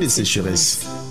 de sécheresse. l'Éternel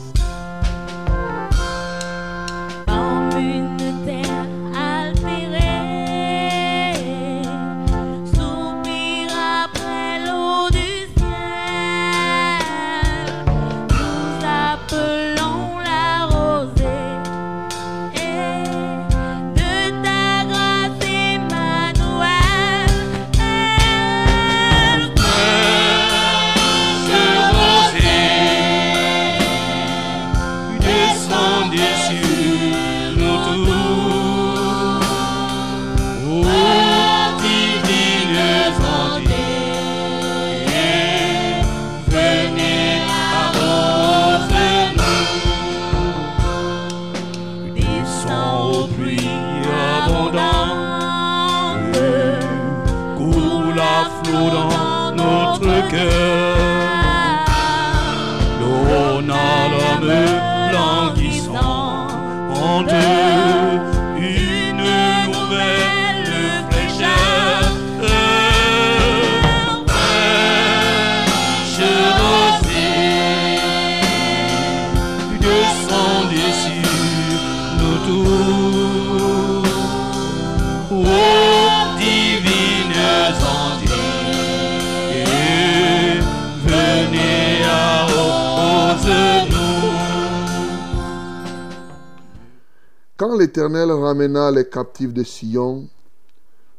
ramena les captifs de Sion,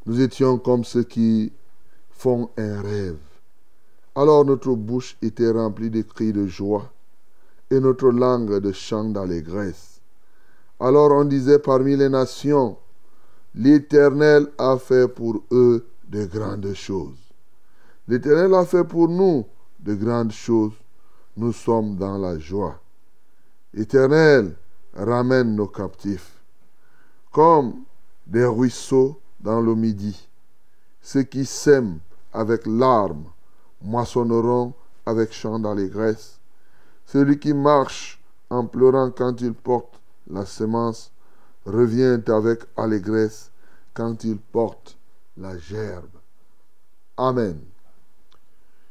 nous étions comme ceux qui font un rêve. Alors notre bouche était remplie de cris de joie et notre langue de chants d'allégresse. Alors on disait parmi les nations, l'Éternel a fait pour eux de grandes choses. L'Éternel a fait pour nous de grandes choses. Nous sommes dans la joie. Éternel, ramène nos captifs comme des ruisseaux dans le midi. Ceux qui sèment avec larmes moissonneront avec chant d'allégresse. Celui qui marche en pleurant quand il porte la semence revient avec allégresse quand il porte la gerbe. Amen.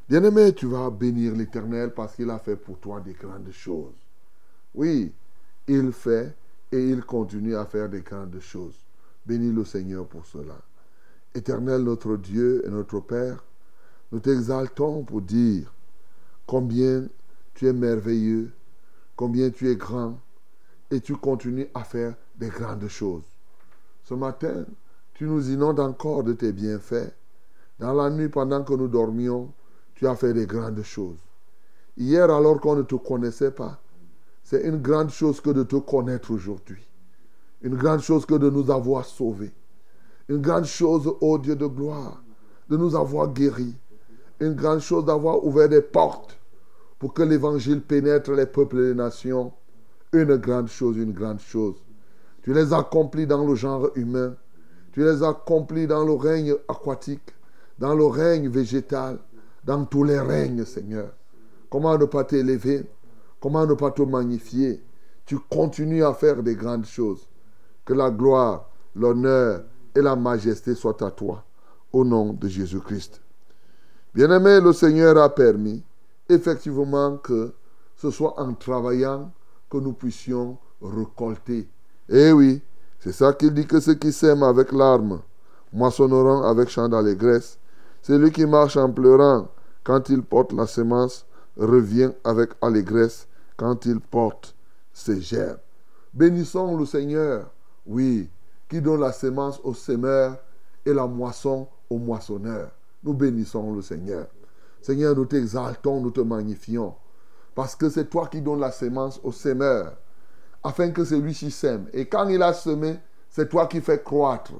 Bien-aimé, tu vas bénir l'Éternel parce qu'il a fait pour toi des grandes choses. Oui, il fait et il continue à faire des grandes choses. Bénis le Seigneur pour cela. Éternel notre Dieu et notre Père, nous t'exaltons pour dire combien tu es merveilleux, combien tu es grand, et tu continues à faire des grandes choses. Ce matin, tu nous inondes encore de tes bienfaits. Dans la nuit, pendant que nous dormions, tu as fait des grandes choses. Hier, alors qu'on ne te connaissait pas, c'est une grande chose que de te connaître aujourd'hui. Une grande chose que de nous avoir sauvés. Une grande chose, ô Dieu de gloire, de nous avoir guéris. Une grande chose d'avoir ouvert des portes pour que l'évangile pénètre les peuples et les nations. Une grande chose, une grande chose. Tu les accomplis dans le genre humain. Tu les accomplis dans le règne aquatique, dans le règne végétal, dans tous les règnes, Seigneur. Comment ne pas t'élever? Comment ne pas te magnifier? Tu continues à faire des grandes choses. Que la gloire, l'honneur et la majesté soient à toi. Au nom de Jésus-Christ. Bien-aimé, le Seigneur a permis effectivement que ce soit en travaillant que nous puissions récolter. Eh oui, c'est ça qu'il dit que ceux qui sèment avec larmes moissonneront avec chant d'allégresse. Celui qui marche en pleurant quand il porte la semence revient avec allégresse quand il porte ses gerbes. Bénissons le Seigneur, oui, qui donne la semence au semeur et la moisson au moissonneur. Nous bénissons le Seigneur. Seigneur, nous t'exaltons, nous te magnifions, parce que c'est toi qui donnes la semence au semeur, afin que celui-ci sème. Et quand il a semé, c'est toi qui fais croître.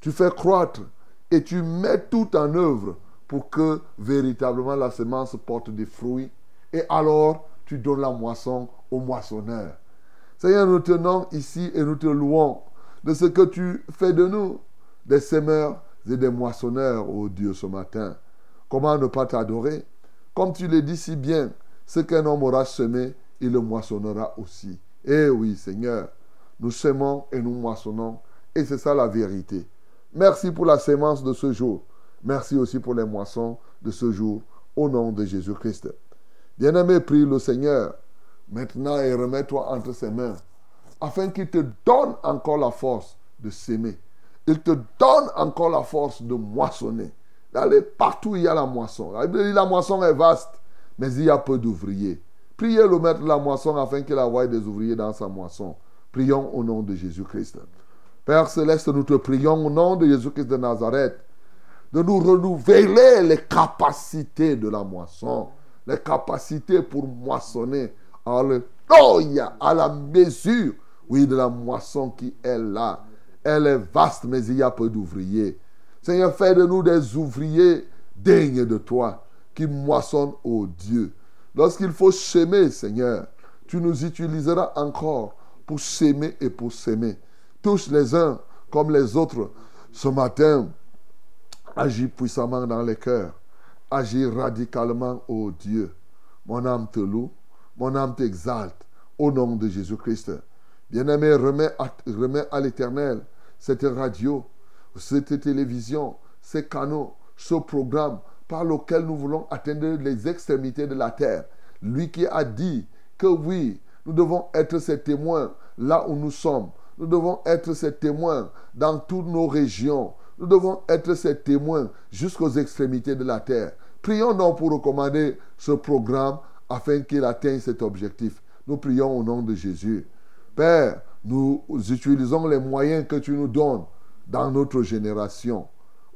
Tu fais croître et tu mets tout en œuvre pour que véritablement la semence porte des fruits. Et alors, tu la moisson au moissonneur. Seigneur, nous tenons ici et nous te louons de ce que tu fais de nous, des semeurs et des moissonneurs, ô Dieu, ce matin. Comment ne pas t'adorer? Comme tu le dis si bien, ce qu'un homme aura semé, il le moissonnera aussi. Eh oui, Seigneur, nous semons et nous moissonnons, et c'est ça la vérité. Merci pour la sémence de ce jour. Merci aussi pour les moissons de ce jour, au nom de Jésus-Christ. Bien-aimé, prie le Seigneur maintenant et remets-toi entre ses mains, afin qu'il te donne encore la force de s'aimer. Il te donne encore la force de moissonner. D'aller partout où il y a la moisson. La moisson est vaste, mais il y a peu d'ouvriers. Priez le maître de la moisson afin qu'il envoie des ouvriers dans sa moisson. Prions au nom de Jésus-Christ. Père céleste, nous te prions au nom de Jésus-Christ de Nazareth de nous renouveler les capacités de la moisson, les capacités pour moissonner. Alléluia, à la mesure, oui, de la moisson qui est là. Elle est vaste, mais il y a peu d'ouvriers. Seigneur, fais de nous des ouvriers dignes de toi, qui moissonnent, au Dieu. Lorsqu'il faut s'aimer, Seigneur, tu nous utiliseras encore pour s'aimer et pour s'aimer. Touche les uns comme les autres. Ce matin, agis puissamment dans les cœurs. Agis radicalement, ô Dieu. Mon âme te loue, mon âme t'exalte, au nom de Jésus-Christ. Bien-aimé, à, remets à l'Éternel cette radio, cette télévision, ces canaux, ce programme par lequel nous voulons atteindre les extrémités de la terre. Lui qui a dit que oui, nous devons être ses témoins là où nous sommes. Nous devons être ses témoins dans toutes nos régions. Nous devons être ses témoins jusqu'aux extrémités de la terre. Prions donc pour recommander ce programme afin qu'il atteigne cet objectif. Nous prions au nom de Jésus. Père, nous utilisons les moyens que tu nous donnes dans notre génération.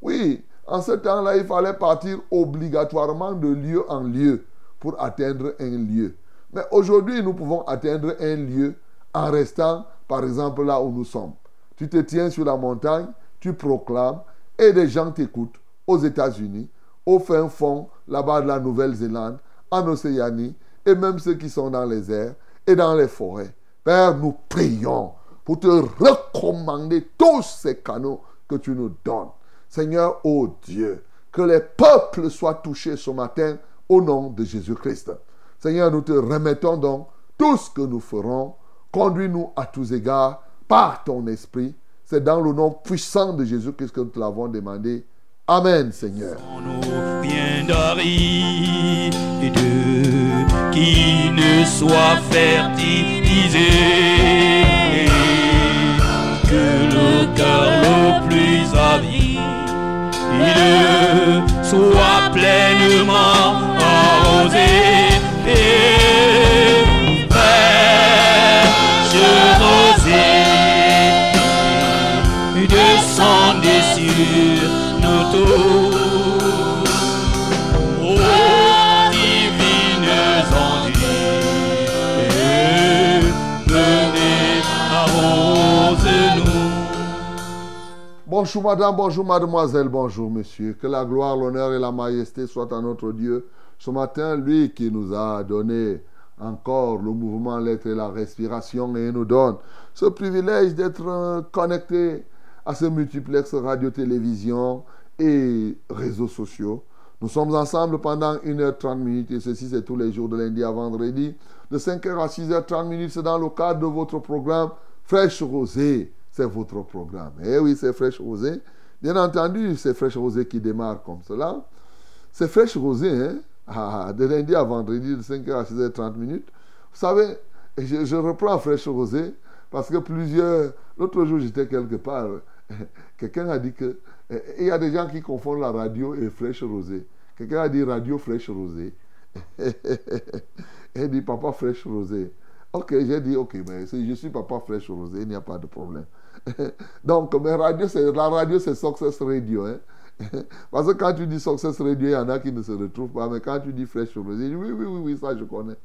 Oui, en ce temps-là, il fallait partir obligatoirement de lieu en lieu pour atteindre un lieu. Mais aujourd'hui, nous pouvons atteindre un lieu en restant, par exemple, là où nous sommes. Tu te tiens sur la montagne, tu proclames, et des gens t'écoutent aux États-Unis, au fin fond, là-bas de la Nouvelle-Zélande, en Océanie, et même ceux qui sont dans les airs et dans les forêts. Père, nous prions pour te recommander tous ces canaux que tu nous donnes. Seigneur, ô Dieu, que les peuples soient touchés ce matin au nom de Jésus-Christ. Seigneur, nous te remettons donc tout ce que nous ferons. Conduis-nous à tous égards par ton esprit. C'est dans le nom puissant de Jésus-Christ que nous te l'avons demandé. Amen, Seigneur. qui ne soit fertilisé, que le cœur le plus avide soit pleinement arrosé. Bonjour madame, bonjour mademoiselle, bonjour monsieur. Que la gloire, l'honneur et la majesté soient à notre Dieu. Ce matin, lui qui nous a donné encore le mouvement, l'être et la respiration et nous donne ce privilège d'être connecté à ce multiplex radio-télévision et réseaux sociaux. Nous sommes ensemble pendant 1h30 minutes et ceci c'est tous les jours de lundi à vendredi. De 5h à 6h30 minutes, c'est dans le cadre de votre programme Fraîche Rosée. C'est votre programme. Eh oui, c'est Fraîche Rosée. Bien entendu, c'est Fraîche Rosée qui démarre comme cela. C'est Fraîche Rosée, hein? Ah, de lundi à vendredi, de 5h à 6h30 minutes. Vous savez, je, je reprends Fraîche Rosée parce que plusieurs. L'autre jour, j'étais quelque part. Quelqu'un a dit que. Il y a des gens qui confondent la radio et Fraîche Rosée. Quelqu'un a dit radio Fraîche Rosée. Il dit papa Fraîche Rosée. Ok, j'ai dit ok, mais je suis papa Fraîche Rosée, il n'y a pas de problème. Donc, mais radio, la radio, c'est Success Radio. Hein? Parce que quand tu dis Success Radio, il y en a qui ne se retrouvent pas. Mais quand tu dis Fraîche Rosée, oui, oui, oui, oui, ça je connais.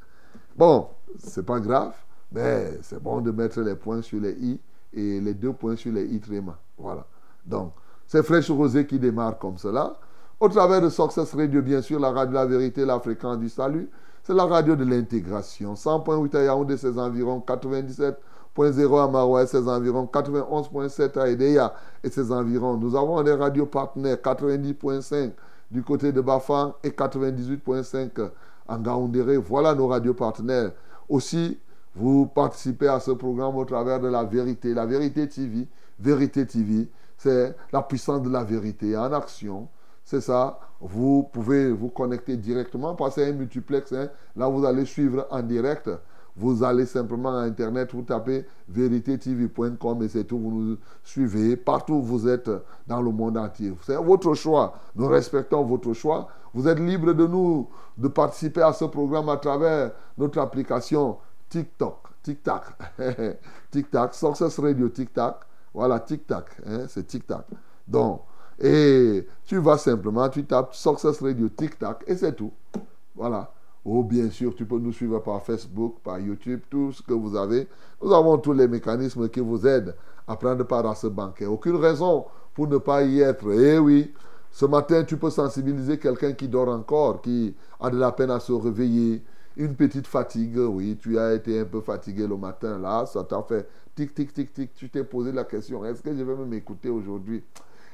Bon, c'est pas grave, mais c'est bon de mettre les points sur les i et les deux points sur les i tréma. Voilà. Donc, c'est Fraîche Rosée qui démarre comme cela. Au travers de Success Radio, bien sûr, la radio de la vérité, la fréquence du salut. C'est la radio de l'intégration. 100.8 à Yaoundé, ses environs. 97.0 à Maroua et ses environs. 91.7 à Edea et ses environs. Nous avons des radios partenaires. 90.5 du côté de Bafang et 98.5 en Gaoundéré. Voilà nos radios partenaires. Aussi, vous participez à ce programme au travers de la vérité. La vérité TV. Vérité TV, c'est la puissance de la vérité en action. C'est ça. Vous pouvez vous connecter directement c'est un multiplex. Hein. Là, vous allez suivre en direct. Vous allez simplement à Internet, vous tapez véritétv.com et c'est tout. Vous nous suivez partout où vous êtes dans le monde entier. C'est votre choix. Nous respectons votre choix. Vous êtes libre de nous, de participer à ce programme à travers notre application TikTok. TikTok. TikTok. Success Radio TikTok. Voilà, TikTok. Hein, c'est TikTok. Donc, et tu vas simplement, tu tapes Success Radio TikTok et c'est tout. Voilà. Ou bien sûr, tu peux nous suivre par Facebook, par YouTube, tout ce que vous avez. Nous avons tous les mécanismes qui vous aident à prendre part à ce banquet. Aucune raison pour ne pas y être. Eh oui, ce matin, tu peux sensibiliser quelqu'un qui dort encore, qui a de la peine à se réveiller. Une petite fatigue, oui, tu as été un peu fatigué le matin, là, ça t'a fait tic, tic, tic, tic. Tu t'es posé la question, est-ce que je vais m'écouter aujourd'hui?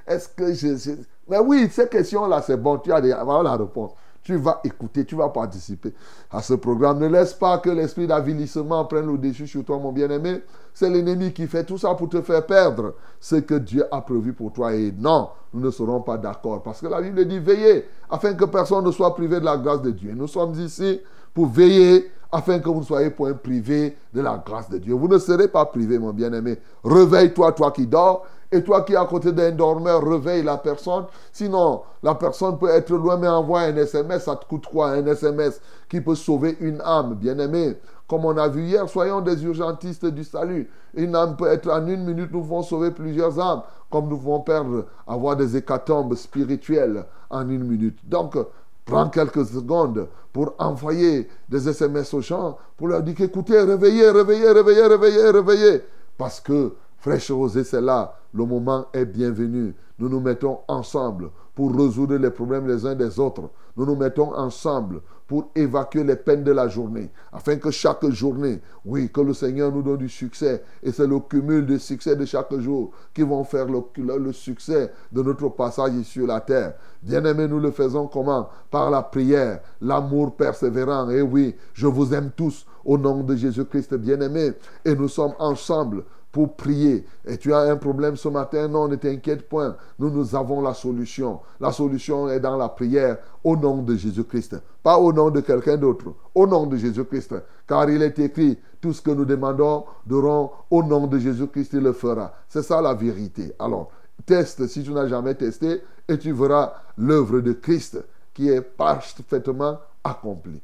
Est-ce que je, Mais oui, ces questions-là, c'est bon, tu as la réponse tu vas écouter, tu vas participer à ce programme. Ne laisse pas que l'esprit d'avilissement prenne le dessus sur toi, mon bien-aimé. C'est l'ennemi qui fait tout ça pour te faire perdre ce que Dieu a prévu pour toi. Et non, nous ne serons pas d'accord. Parce que la Bible dit veillez afin que personne ne soit privé de la grâce de Dieu. Nous sommes ici pour veiller afin que vous ne soyez point privé de la grâce de Dieu. Vous ne serez pas privé, mon bien-aimé. Réveille-toi, toi qui dors, et toi qui es à côté d'un dormeur, réveille la personne. Sinon, la personne peut être loin, mais envoie un SMS. Ça te coûte quoi Un SMS qui peut sauver une âme, bien-aimé? Comme on a vu hier, soyons des urgentistes du salut. Une âme peut être en une minute, nous pouvons sauver plusieurs âmes. Comme nous pouvons perdre, avoir des hécatombes spirituelles en une minute. Donc, prends quelques secondes pour envoyer des SMS aux gens, pour leur dire écoutez, réveillez, réveillez, réveillez, réveillez, réveillez. Parce que Fraîche Rosée, c'est là. Le moment est bienvenu. Nous nous mettons ensemble pour résoudre les problèmes les uns des autres. Nous nous mettons ensemble pour évacuer les peines de la journée, afin que chaque journée, oui, que le Seigneur nous donne du succès. Et c'est le cumul de succès de chaque jour qui vont faire le, succès de notre passage sur la terre. Bien-aimés, nous le faisons comment? Par la prière, l'amour persévérant. Et oui, je vous aime tous au nom de Jésus-Christ, bien-aimés. Et nous sommes ensemble pour prier. Et tu as un problème ce matin, non, ne t'inquiète point. Nous, nous avons la solution. La solution est dans la prière au nom de Jésus-Christ. Pas au nom de quelqu'un d'autre, au nom de Jésus-Christ. Car il est écrit, tout ce que nous demandons, durant au nom de Jésus-Christ, il le fera. C'est ça la vérité. Alors, teste si tu n'as jamais testé et tu verras l'œuvre de Christ qui est parfaitement accomplie.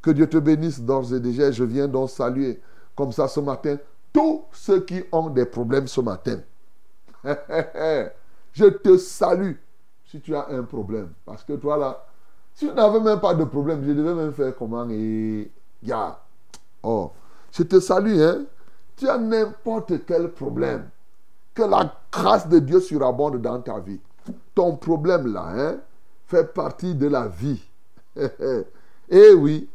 Que Dieu te bénisse d'ores et déjà. Je viens donc saluer comme ça ce matin tous ceux qui ont des problèmes ce matin. je te salue si tu as un problème. Parce que toi là, si tu n'avais même pas de problème, je devais même faire comment et. Oh, je te salue, hein. Tu as n'importe quel problème. Que la grâce de Dieu surabonde dans ta vie. Ton problème là, hein, fait partie de la vie. Eh oui.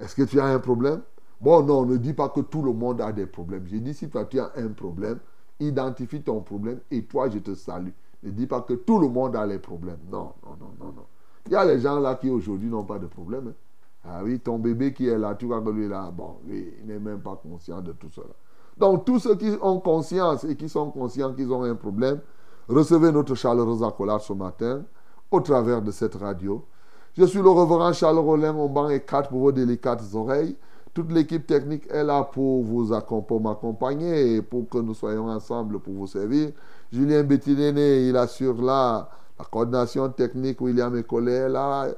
Est-ce que tu as un problème? Bon, non, ne dis pas que tout le monde a des problèmes. Je dis, si toi tu as un problème, identifie ton problème et toi, je te salue. Ne dis pas que tout le monde a les problèmes. Non, non, non, non, non. Il y a les gens là qui aujourd'hui n'ont pas de problème. Hein. Ah oui, ton bébé qui est là, tu vois que lui là, bon, lui, il n'est même pas conscient de tout cela. Donc, tous ceux qui ont conscience et qui sont conscients qu'ils ont un problème, recevez notre chaleureuse accolade ce matin au travers de cette radio. Je suis le reverend Charles Rollin, on banc et quatre pour vos délicates oreilles. Toute l'équipe technique est là pour vous m'accompagner et pour que nous soyons ensemble pour vous servir. Julien Bettinéné, il assure là la coordination technique. William Ecolé est là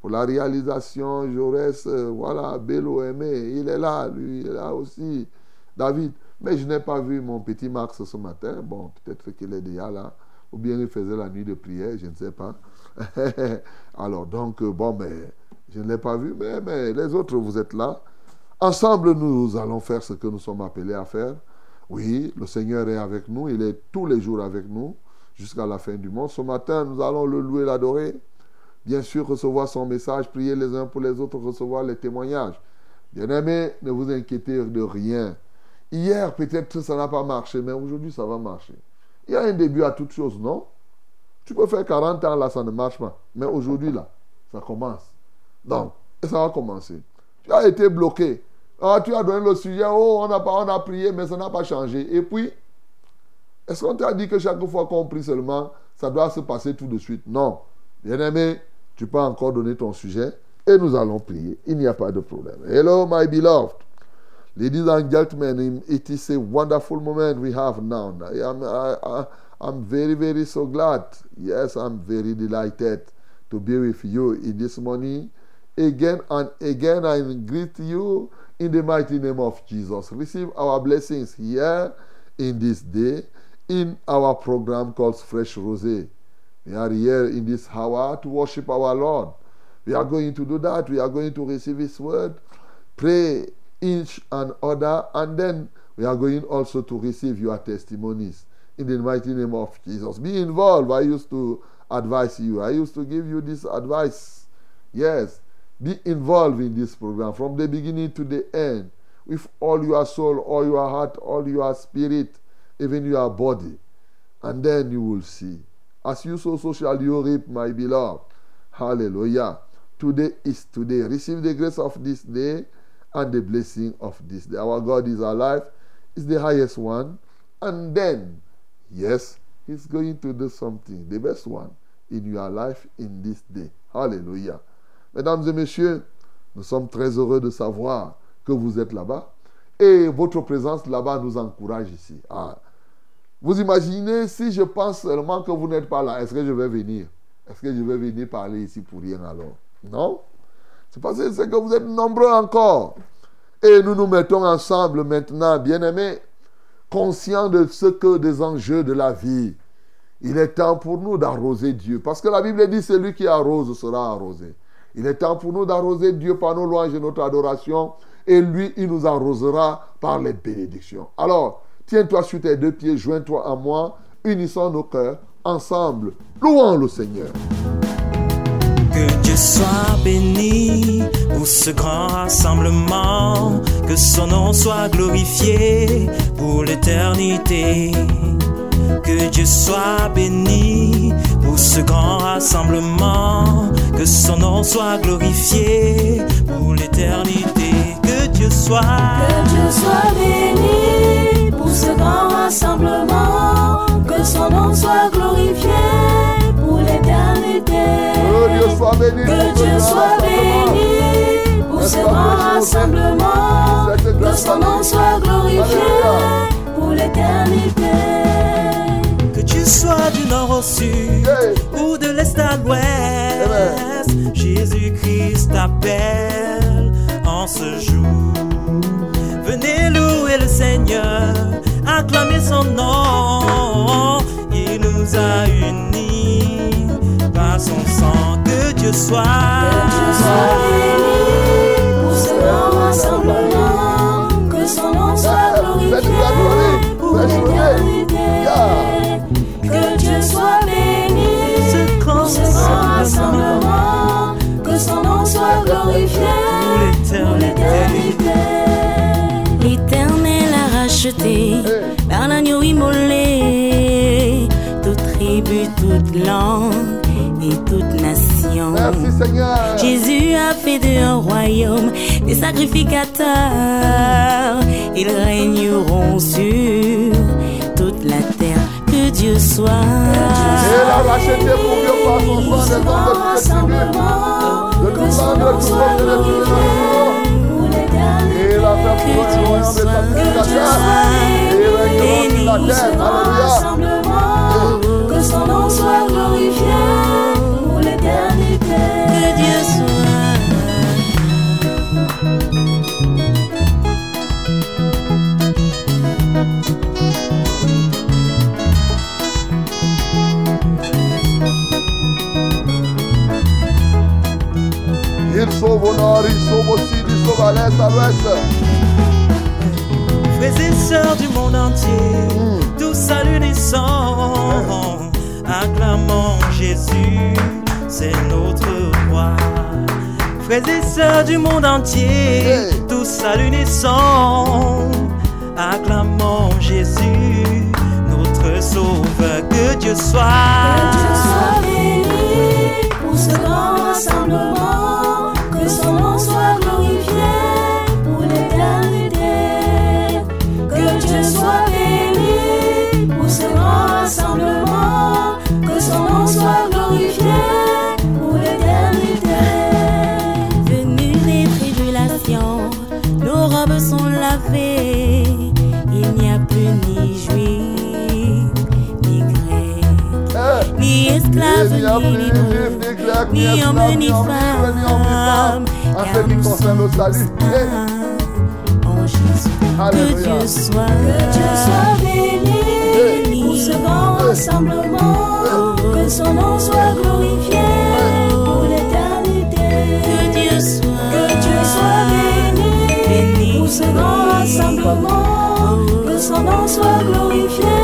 pour la réalisation. Jaurès, euh, voilà, Bello Aimé, il est là, lui, il est là aussi. David, mais je n'ai pas vu mon petit Max ce matin. Bon, peut-être qu'il est déjà là. Ou bien il faisait la nuit de prière, je ne sais pas. Alors, donc, euh, bon, mais je ne l'ai pas vu, mais, mais les autres, vous êtes là. Ensemble, nous allons faire ce que nous sommes appelés à faire. Oui, le Seigneur est avec nous, il est tous les jours avec nous jusqu'à la fin du monde. Ce matin, nous allons le louer, l'adorer. bien sûr recevoir son message, prier les uns pour les autres, recevoir les témoignages. Bien-aimés, ne vous inquiétez de rien. Hier, peut-être ça n'a pas marché, mais aujourd'hui, ça va marcher. Il y a un début à toute chose, non? Tu peux faire 40 ans, là, ça ne marche pas. Mais aujourd'hui, là, ça commence. Donc, ça va commencer. Tu as été bloqué. Ah, tu as donné le sujet, oh, on a, on a prié, mais ça n'a pas changé. Et puis, est-ce qu'on t'a dit que chaque fois qu'on prie seulement, ça doit se passer tout de suite? Non. Bien-aimé, tu peux encore donner ton sujet et nous allons prier. Il n'y a pas de problème. Hello, my beloved. Ladies and gentlemen, it is a wonderful moment we have now. I am, I, I, I'm very, very so glad. Yes, I'm very delighted to be with you in this morning. Again and again, I greet you in the mighty name of Jesus. Receive our blessings here in this day in our program called Fresh Rosé. We are here in this hour to worship our Lord. We are going to do that. We are going to receive His word, pray each and other, and then we are going also to receive your testimonies in the mighty name of Jesus. Be involved. I used to advise you, I used to give you this advice. Yes, be involved in this program from the beginning to the end with all your soul, all your heart, all your spirit, even your body. And then you will see. As you sow, so shall you reap, my beloved. Hallelujah. Today is today. Receive the grace of this day and the blessing of this day. Our God is alive, is the highest one. And then, yes, He's going to do something, the best one, in your life in this day. Hallelujah. Mesdames et messieurs, nous sommes très heureux de savoir que vous êtes là-bas. Et votre présence là-bas nous encourage ici. Ah. Vous imaginez si je pense seulement que vous n'êtes pas là, est-ce que je vais venir? Est-ce que je vais venir parler ici pour rien alors? Non C'est parce que que vous êtes nombreux encore. Et nous nous mettons ensemble maintenant, bien-aimés, conscients de ce que des enjeux de la vie. Il est temps pour nous d'arroser Dieu. Parce que la Bible dit celui qui arrose sera arrosé. Il est temps pour nous d'arroser Dieu par nos louanges et notre adoration. Et lui, il nous arrosera par les bénédictions. Alors, tiens-toi sur tes deux pieds, joins-toi à moi, unissons nos cœurs, ensemble, louons le Seigneur. Que Dieu soit béni pour ce grand rassemblement, que son nom soit glorifié pour l'éternité. Que Dieu soit béni pour ce grand rassemblement, que son nom soit glorifié pour l'éternité. Que Dieu soit, que Dieu soit béni pour ce grand rassemblement, que son nom soit glorifié pour l'éternité. Que Dieu soit béni, que Dieu soit béni pour ce grand rassemblement, que son nom soit glorifié pour l'éternité. Que sois du nord au sud ou de l'est à l'ouest, Jésus-Christ t'appelle en ce jour. Venez louer le Seigneur, acclamer son nom. Il nous a unis par son sang. Que Dieu soit, que Dieu soit béni pour ce grand rassemblement, que son nom soit glorifié pour l'éternité. Soit béni pour ce grand rassemblement, que son nom soit glorifié pour l'éternité. L'Éternel a racheté par l'agneau immolé toute tribu, toute langue et toute nation. Merci Seigneur. Jésus a fait de un royaume des sacrificateurs. Ils régneront sur. Que Dieu soit. Et la racheté pour Dieu par son sang des hommes de rassemblement, de tout sang, de tout peuple, de toute nation. Et il a fait pour un royaume des sacrificateurs. Et il règnera sur la terre. Alléluia. Que son nom soit glorifié pour l'éternité. Que Dieu soit. Au nord, il sauve au sud, il sauve à l'est, à l'ouest. frères et sœurs du monde entier, tous à l'unisson, acclamons Jésus c'est notre roi. Frères et sœurs du monde entier, Hey. tous à l'unisson, acclamons Jésus, notre sauveur. Que Dieu soit. Que Dieu soit béni pour ce grand rassemblement, ni homme, ni femme, en ce car qui concerne le salut. un en Jésus. Que. Dieu soit, Que Dieu soit béni pour ce grand rassemblement, que son nom soit glorifié pour l'éternité. que Dieu soit, Que Dieu soit béni pour ce grand rassemblement, que son nom soit glorifié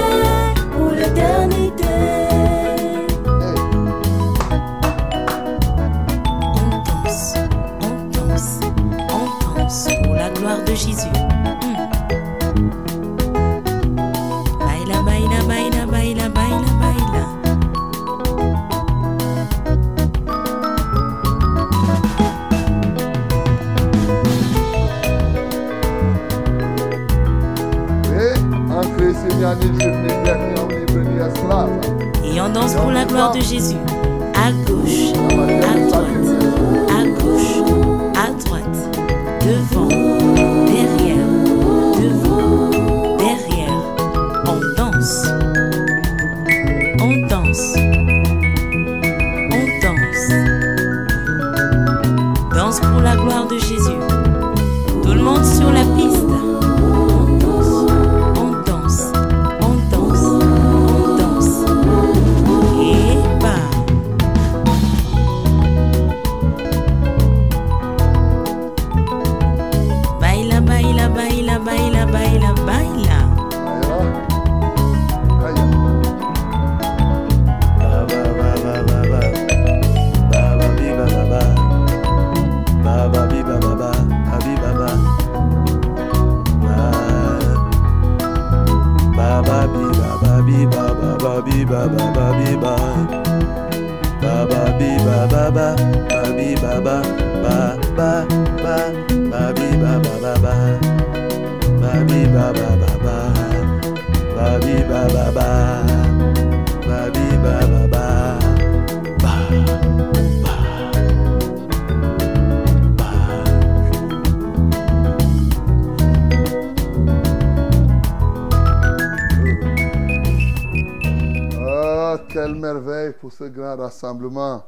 merveille pour ce grand rassemblement.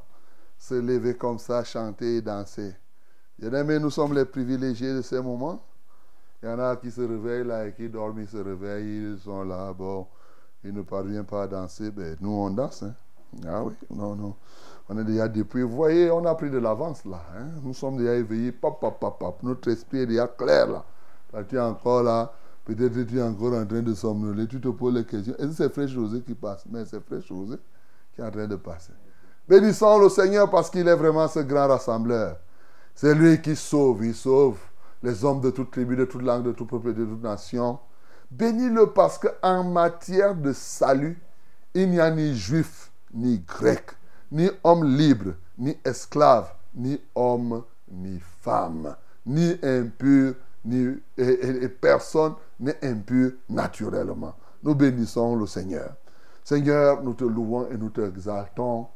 Se lever comme ça, chanter et danser. Bien aimé, nous sommes les privilégiés de ces moments. Il y en a qui se réveillent là et qui dorment, ils se réveillent, ils sont là, bon, ils ne parviennent pas à danser. Ben, nous, on danse. hein. Ah oui, non, non. On est déjà depuis. Vous voyez, on a pris de l'avance là. hein. Nous sommes déjà éveillés. Pop, pop, pop, pop. Notre esprit est déjà clair là. Là, tu es encore là. Peut-être tu es encore en train de somnoler. Tu te poses les questions. Est-ce que c'est Frère José qui passe? Mais c'est Frère José qui est en train de passer. Bénissons le Seigneur parce qu'il est vraiment ce grand rassembleur. C'est lui qui sauve. Il sauve les hommes de toute tribu, de toute langue, de tout peuple, de toute nation. Bénis-le parce qu'en matière de salut, il n'y a ni juif, ni grec, ni homme libre, ni esclave, ni homme, ni femme, ni impur, ni et, et- personne n'est impur naturellement. Nous bénissons le Seigneur. Seigneur, nous te louons et nous te exaltons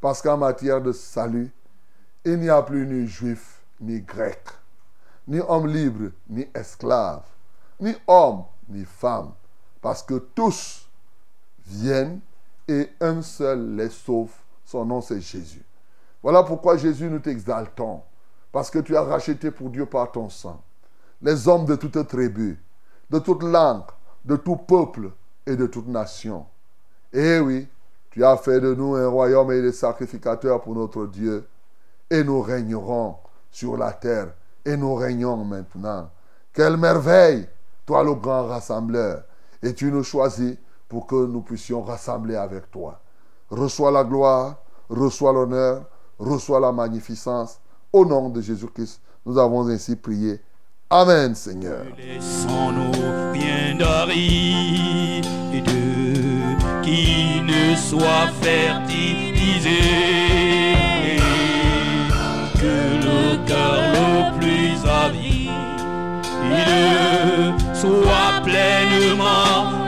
parce qu'en matière de salut, il n'y a plus ni juif, ni grec, ni homme libre, ni esclave, ni homme, ni femme, parce que tous viennent et un seul les sauve. Son nom, c'est Jésus. Voilà pourquoi Jésus, nous t'exaltons, parce que tu as racheté pour Dieu par ton sang les hommes de toute tribu, de toute langue, de tout peuple et de toute nation. Eh oui, tu as fait de nous un royaume et des sacrificateurs pour notre Dieu, et nous régnerons sur la terre, et nous régnons maintenant. Quelle merveille, toi le grand rassembleur, et tu nous choisis pour que nous puissions rassembler avec toi. Reçois la gloire, reçois l'honneur, reçois la magnificence. Au nom de Jésus-Christ, nous avons ainsi prié. Amen, Seigneur. Ne soient fertilisés. Que le cœur le plus avide soit pleinement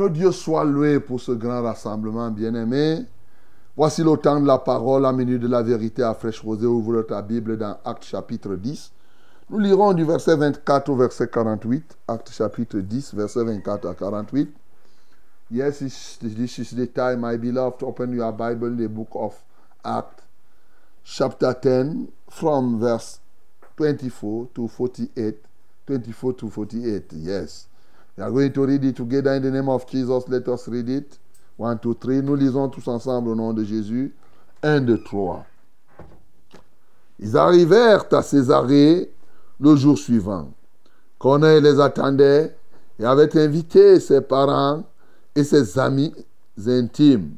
Que Dieu soit loué pour ce grand rassemblement, bien-aimé. Voici le temps de la parole, la minute de la vérité à fraîche rosée. Ouvre ta Bible dans Actes chapitre 10. Nous lirons du verset 24 au verset 48. Actes chapitre 10, verset 24 à 48. Yes, this is the time, my beloved. Open your Bible the book of Acts, chapter 10, from verse 24 to 48. 24 to 48, yes. We are going to read it together in the name of Jesus. Let us read it. 1, 2, 3. Nous lisons tous ensemble au nom de Jésus. 1, 2, 3. Ils arrivèrent à Césarée le jour suivant. Corneille les attendait et avait invité ses parents et ses amis intimes.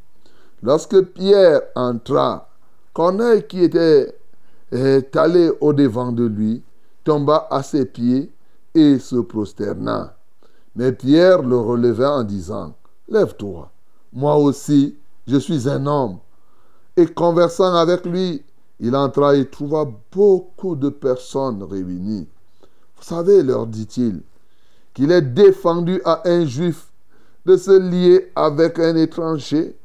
Lorsque Pierre entra, Corneille qui était euh, allé au-devant de lui tomba à ses pieds et se prosterna. Mais Pierre le releva en disant, Lève-toi, moi aussi, je suis un homme. Et conversant avec lui, il entra et trouva beaucoup de personnes réunies. Vous savez, leur dit-il, qu'il est défendu à un juif de se lier avec un étranger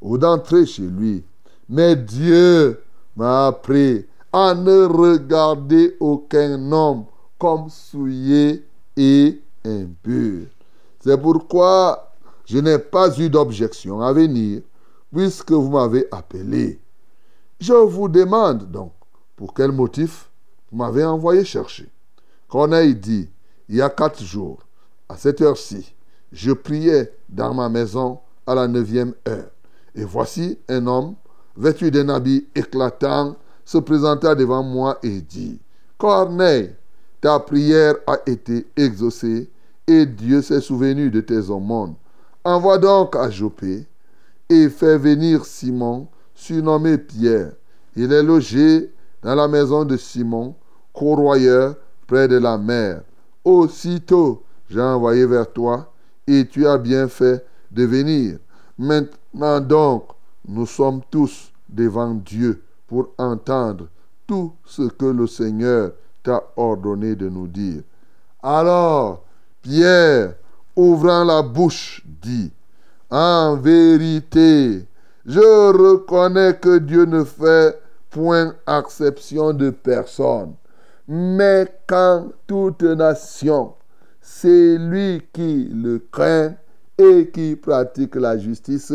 ou d'entrer chez lui. Mais Dieu m'a appris à ne regarder aucun homme comme souillé et impur. C'est pourquoi je n'ai pas eu d'objection à venir, puisque vous m'avez appelé. Je vous demande donc, pour quel motif vous m'avez envoyé chercher. Corneille dit, il y a quatre jours, à cette heure-ci, je priais dans ma maison à la neuvième heure. Et voici un homme, vêtu d'un habit éclatant, se présenta devant moi et dit, Corneille, ta prière a été exaucée et Dieu s'est souvenu de tes aumônes. Envoie donc à Jopé et fais venir Simon, surnommé Pierre. Il est logé dans la maison de Simon, corroyeur près de la mer. Aussitôt, j'ai envoyé vers toi et tu as bien fait de venir. Maintenant donc, nous sommes tous devant Dieu pour entendre tout ce que le Seigneur t'a ordonné de nous dire. Alors, Pierre, ouvrant la bouche, dit, En vérité, je reconnais que Dieu ne fait point exception de personne, mais quand toute nation, c'est lui qui le craint et qui pratique la justice,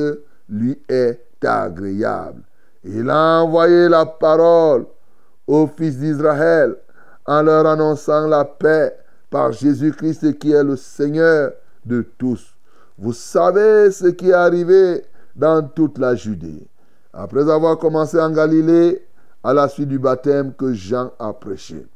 lui est agréable. Il a envoyé la parole aux fils d'Israël en leur annonçant la paix par Jésus-Christ qui est le Seigneur de tous. Vous savez ce qui est arrivé dans toute la Judée. Après avoir commencé en Galilée, à la suite du baptême que Jean a prêché.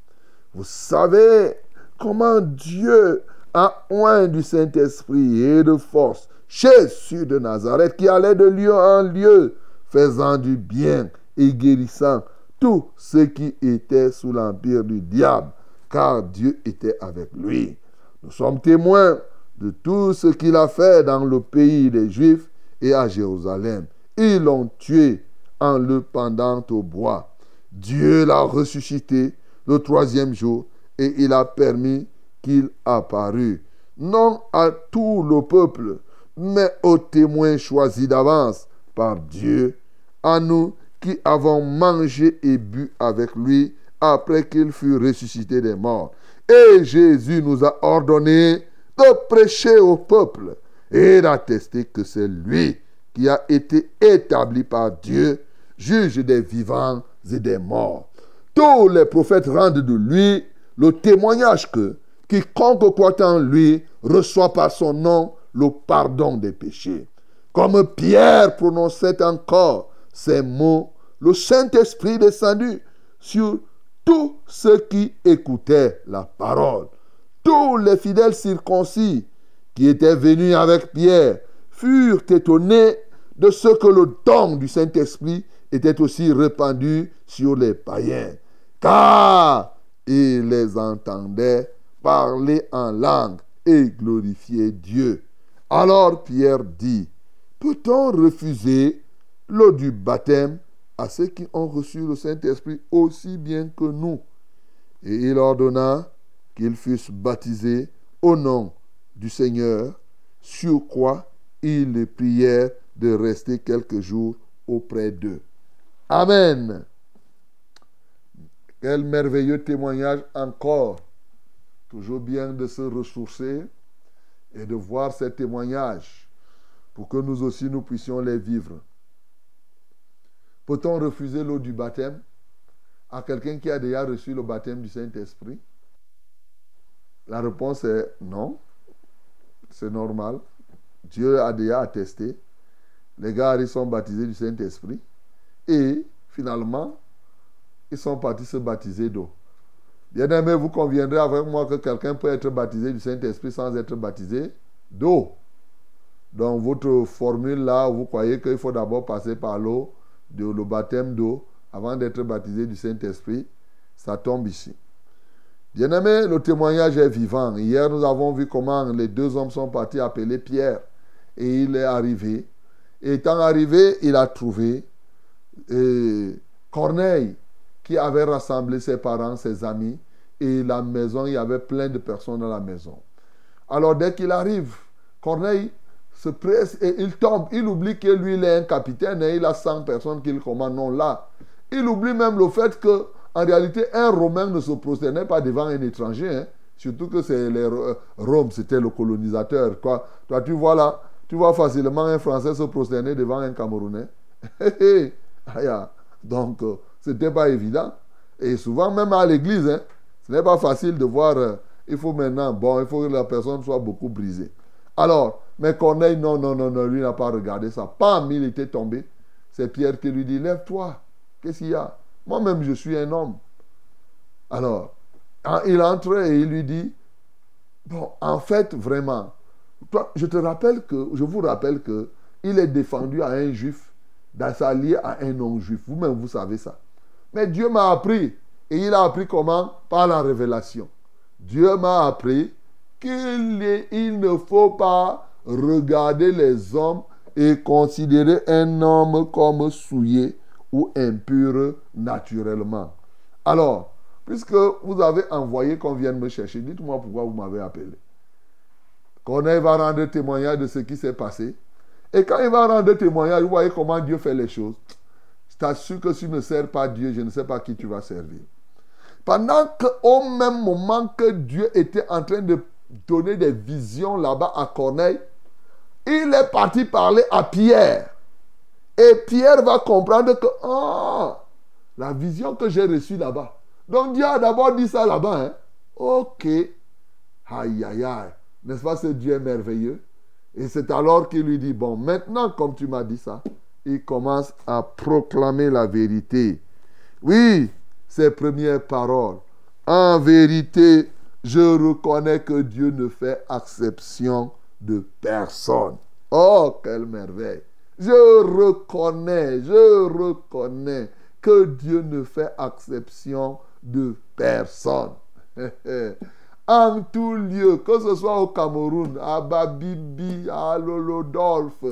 Vous savez comment Dieu a oint du Saint-Esprit et de force Jésus de Nazareth qui allait de lieu en lieu, faisant du bien et guérissant tous ceux qui étaient sous l'empire du diable, car Dieu était avec lui. Nous sommes témoins de tout ce qu'il a fait dans le pays des Juifs et à Jérusalem. Ils l'ont tué en le pendant au bois. Dieu l'a ressuscité le troisième jour et il a permis qu'il apparût, non à tout le peuple, mais aux témoins choisis d'avance par Dieu, à nous qui avons mangé et bu avec lui après qu'il fut ressuscité des morts. Et Jésus nous a ordonné de prêcher au peuple et d'attester que c'est lui qui a été établi par Dieu, juge des vivants et des morts. Tous les prophètes rendent de lui le témoignage que quiconque croit en lui reçoit par son nom le pardon des péchés. Comme Pierre prononçait encore ces mots, le Saint-Esprit descendu sur tous ceux qui écoutaient la parole. Tous les fidèles circoncis qui étaient venus avec Pierre furent étonnés de ce que le don du Saint-Esprit était aussi répandu sur les païens, car ils les entendaient parler en langue et glorifier Dieu. Alors Pierre dit, peut-on refuser l'eau du baptême à ceux qui ont reçu le Saint-Esprit aussi bien que nous Et il ordonna qu'ils fussent baptisés au nom du Seigneur, sur quoi ils les prièrent de rester quelques jours auprès d'eux. Amen. Quel merveilleux témoignage encore. Toujours bien de se ressourcer et de voir ces témoignages pour que nous aussi nous puissions les vivre. Peut-on refuser l'eau du baptême? À quelqu'un qui a déjà reçu le baptême du Saint-Esprit? La réponse est non. C'est normal. Dieu a déjà attesté. Les gars, ils sont baptisés du Saint-Esprit. Et finalement, ils sont partis se baptiser d'eau. Bien aimé, vous conviendrez avec moi que quelqu'un peut être baptisé du Saint-Esprit sans être baptisé d'eau. Dans votre formule là, vous croyez qu'il faut d'abord passer par l'eau, de, le baptême d'eau, avant d'être baptisé du Saint-Esprit. Ça tombe ici. Bien aimé, le témoignage est vivant. Hier, nous avons vu comment les deux hommes sont partis appeler Pierre. Et il est arrivé. Et étant arrivé, il a trouvé et Corneille qui avait rassemblé ses parents, ses amis, et la maison, il y avait plein de personnes dans la maison. Alors dès qu'il arrive, Corneille se presse et il tombe. Il oublie que lui, il est un capitaine et il a 100 personnes qu'il commande. Non, là. Il oublie même le fait que, en réalité, un Romain ne se prosternait pas devant un étranger. Hein. Surtout que c'est les Rome, c'était le colonisateur. Quoi. Toi, tu vois là, tu vois facilement un Français se prosterner devant un Camerounais. Donc, euh, ce n'était pas évident. Et souvent, même à l'église, hein, ce n'est pas facile de voir. euh, il faut maintenant, bon, il faut que la personne soit beaucoup brisée. Alors, mais Corneille, non, non, non, non, lui n'a pas regardé ça. Pam, il était tombé. C'est Pierre qui lui dit Lève-toi. Qu'est-ce qu'il y a? Moi-même, je suis un homme. Alors, il entre et il lui dit Bon, en fait, vraiment, je te rappelle que, je vous rappelle que il est défendu à un juif dans à un non-juif. Vous-même, vous savez ça. Mais Dieu m'a appris. Et il a appris comment? Par la révélation. Dieu m'a appris qu'il ne faut pas regarder les hommes et considérer un homme comme souillé ou impur naturellement. Alors, puisque vous avez envoyé qu'on vienne me chercher, dites-moi pourquoi vous m'avez appelé. Corneille va rendre témoignage de ce qui s'est passé. Et quand il va rendre témoignage, vous voyez comment Dieu fait les choses. Je t'assure que si tu ne sers pas Dieu, je ne sais pas qui tu vas servir. Pendant qu'au même moment que Dieu était en train de donner des visions là-bas à Corneille, il est parti parler à Pierre. Et Pierre va comprendre que, ah, la vision que j'ai reçue là-bas. Donc Dieu a d'abord dit ça là-bas. Hein? Ok. Aïe, aïe, aïe. N'est-ce pas ce Dieu est merveilleux? Et c'est alors qu'il lui dit, bon, maintenant, comme tu m'as dit ça, il commence à proclamer la vérité. Oui, ses premières paroles. En vérité, je reconnais que Dieu ne fait exception de personne. Oh, quelle merveille. Je reconnais, je reconnais que Dieu ne fait exception de personne. en tout lieu, que ce soit au Cameroun, à Babibi, à Lolodolphe,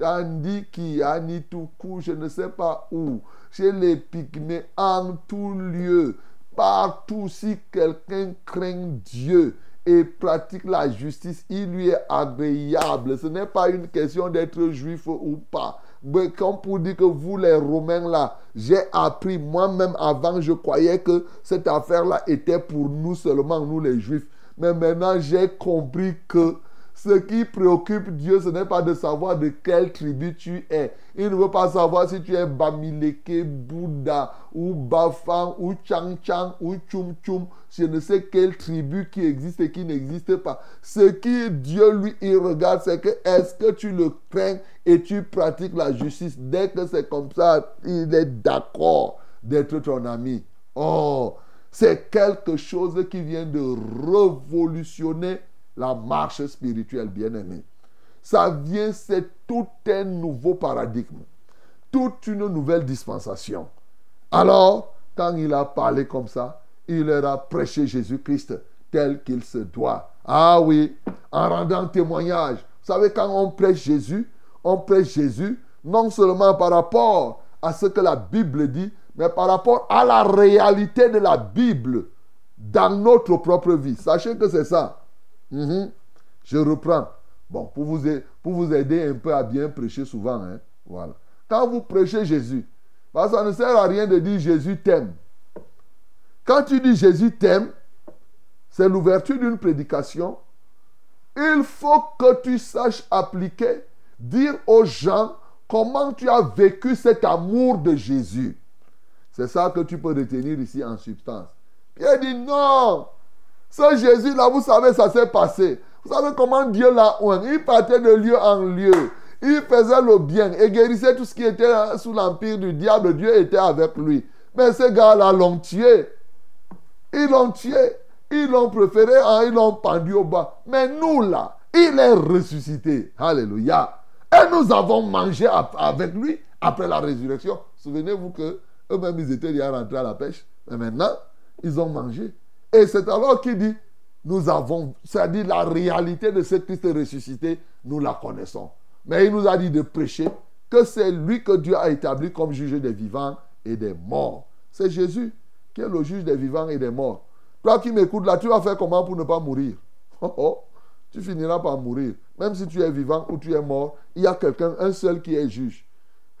à Ndiki, à Nituku, je ne sais pas où, chez les Pygmées, en tout lieu, partout, si quelqu'un craint Dieu et pratique la justice, il lui est agréable. Ce n'est pas une question d'être juif ou pas. Mais comme pour dire que vous, les Romains, là, j'ai appris moi-même avant, je croyais que cette affaire-là était pour nous seulement, nous les Juifs. Mais maintenant, j'ai compris que Ce qui préoccupe Dieu, ce n'est pas de savoir de quelle tribu tu es. Il ne veut pas savoir si tu es Bamileke, Bouddha, ou Bafang, ou Chang Chang, ou Chum Chum. Je ne sais quelle tribu qui existe et qui n'existe pas. Ce qui Dieu, lui, il regarde, c'est que est-ce que tu le crains et tu pratiques la justice? Dès que c'est comme ça, il est d'accord d'être ton ami. Oh, c'est quelque chose qui vient de révolutionner la marche spirituelle, bien-aimé. Ça vient, c'est tout un nouveau paradigme, toute une nouvelle dispensation. Alors, quand il a parlé comme ça, il leur a prêché Jésus-Christ tel qu'il se doit. Ah oui, en rendant témoignage. Vous savez, quand on prêche Jésus, on prêche Jésus non seulement par rapport à ce que la Bible dit, mais par rapport à la réalité de la Bible dans notre propre vie. Sachez que c'est ça. Mhm. Je reprends. Bon, pour vous, aider un peu à bien prêcher souvent. Hein, voilà. Quand vous prêchez Jésus, ça ne sert à rien de dire Jésus t'aime. Quand tu dis Jésus t'aime, c'est l'ouverture d'une prédication. Il faut que tu saches appliquer, dire aux gens comment tu as vécu cet amour de Jésus. C'est ça que tu peux retenir ici en substance. Pierre dit non. Ce Jésus-là, vous savez, ça s'est passé. Vous savez comment Dieu l'a oint. Il partait de lieu en lieu. Il faisait le bien et guérissait tout ce qui était sous l'empire du diable. Dieu était avec lui. Mais ces gars-là l'ont tué. Ils l'ont tué. Ils l'ont préféré, ils l'ont pendu au bas. Mais nous, là, il est ressuscité. Alléluia. Et nous avons mangé avec lui après la résurrection. Souvenez-vous que eux-mêmes, ils étaient déjà rentrés à la pêche. Mais maintenant, ils ont mangé. Et c'est alors qu'il dit, nous avons, c'est-à-dire la réalité de ce Christ ressuscité, nous la connaissons. Mais il nous a dit de prêcher que c'est lui que Dieu a établi comme juge des vivants et des morts. C'est Jésus qui est le juge des vivants et des morts. Toi qui m'écoutes là, tu vas faire comment pour ne pas mourir? Oh, oh, Tu finiras par mourir. Même si tu es vivant ou tu es mort, il y a quelqu'un, un seul qui est juge.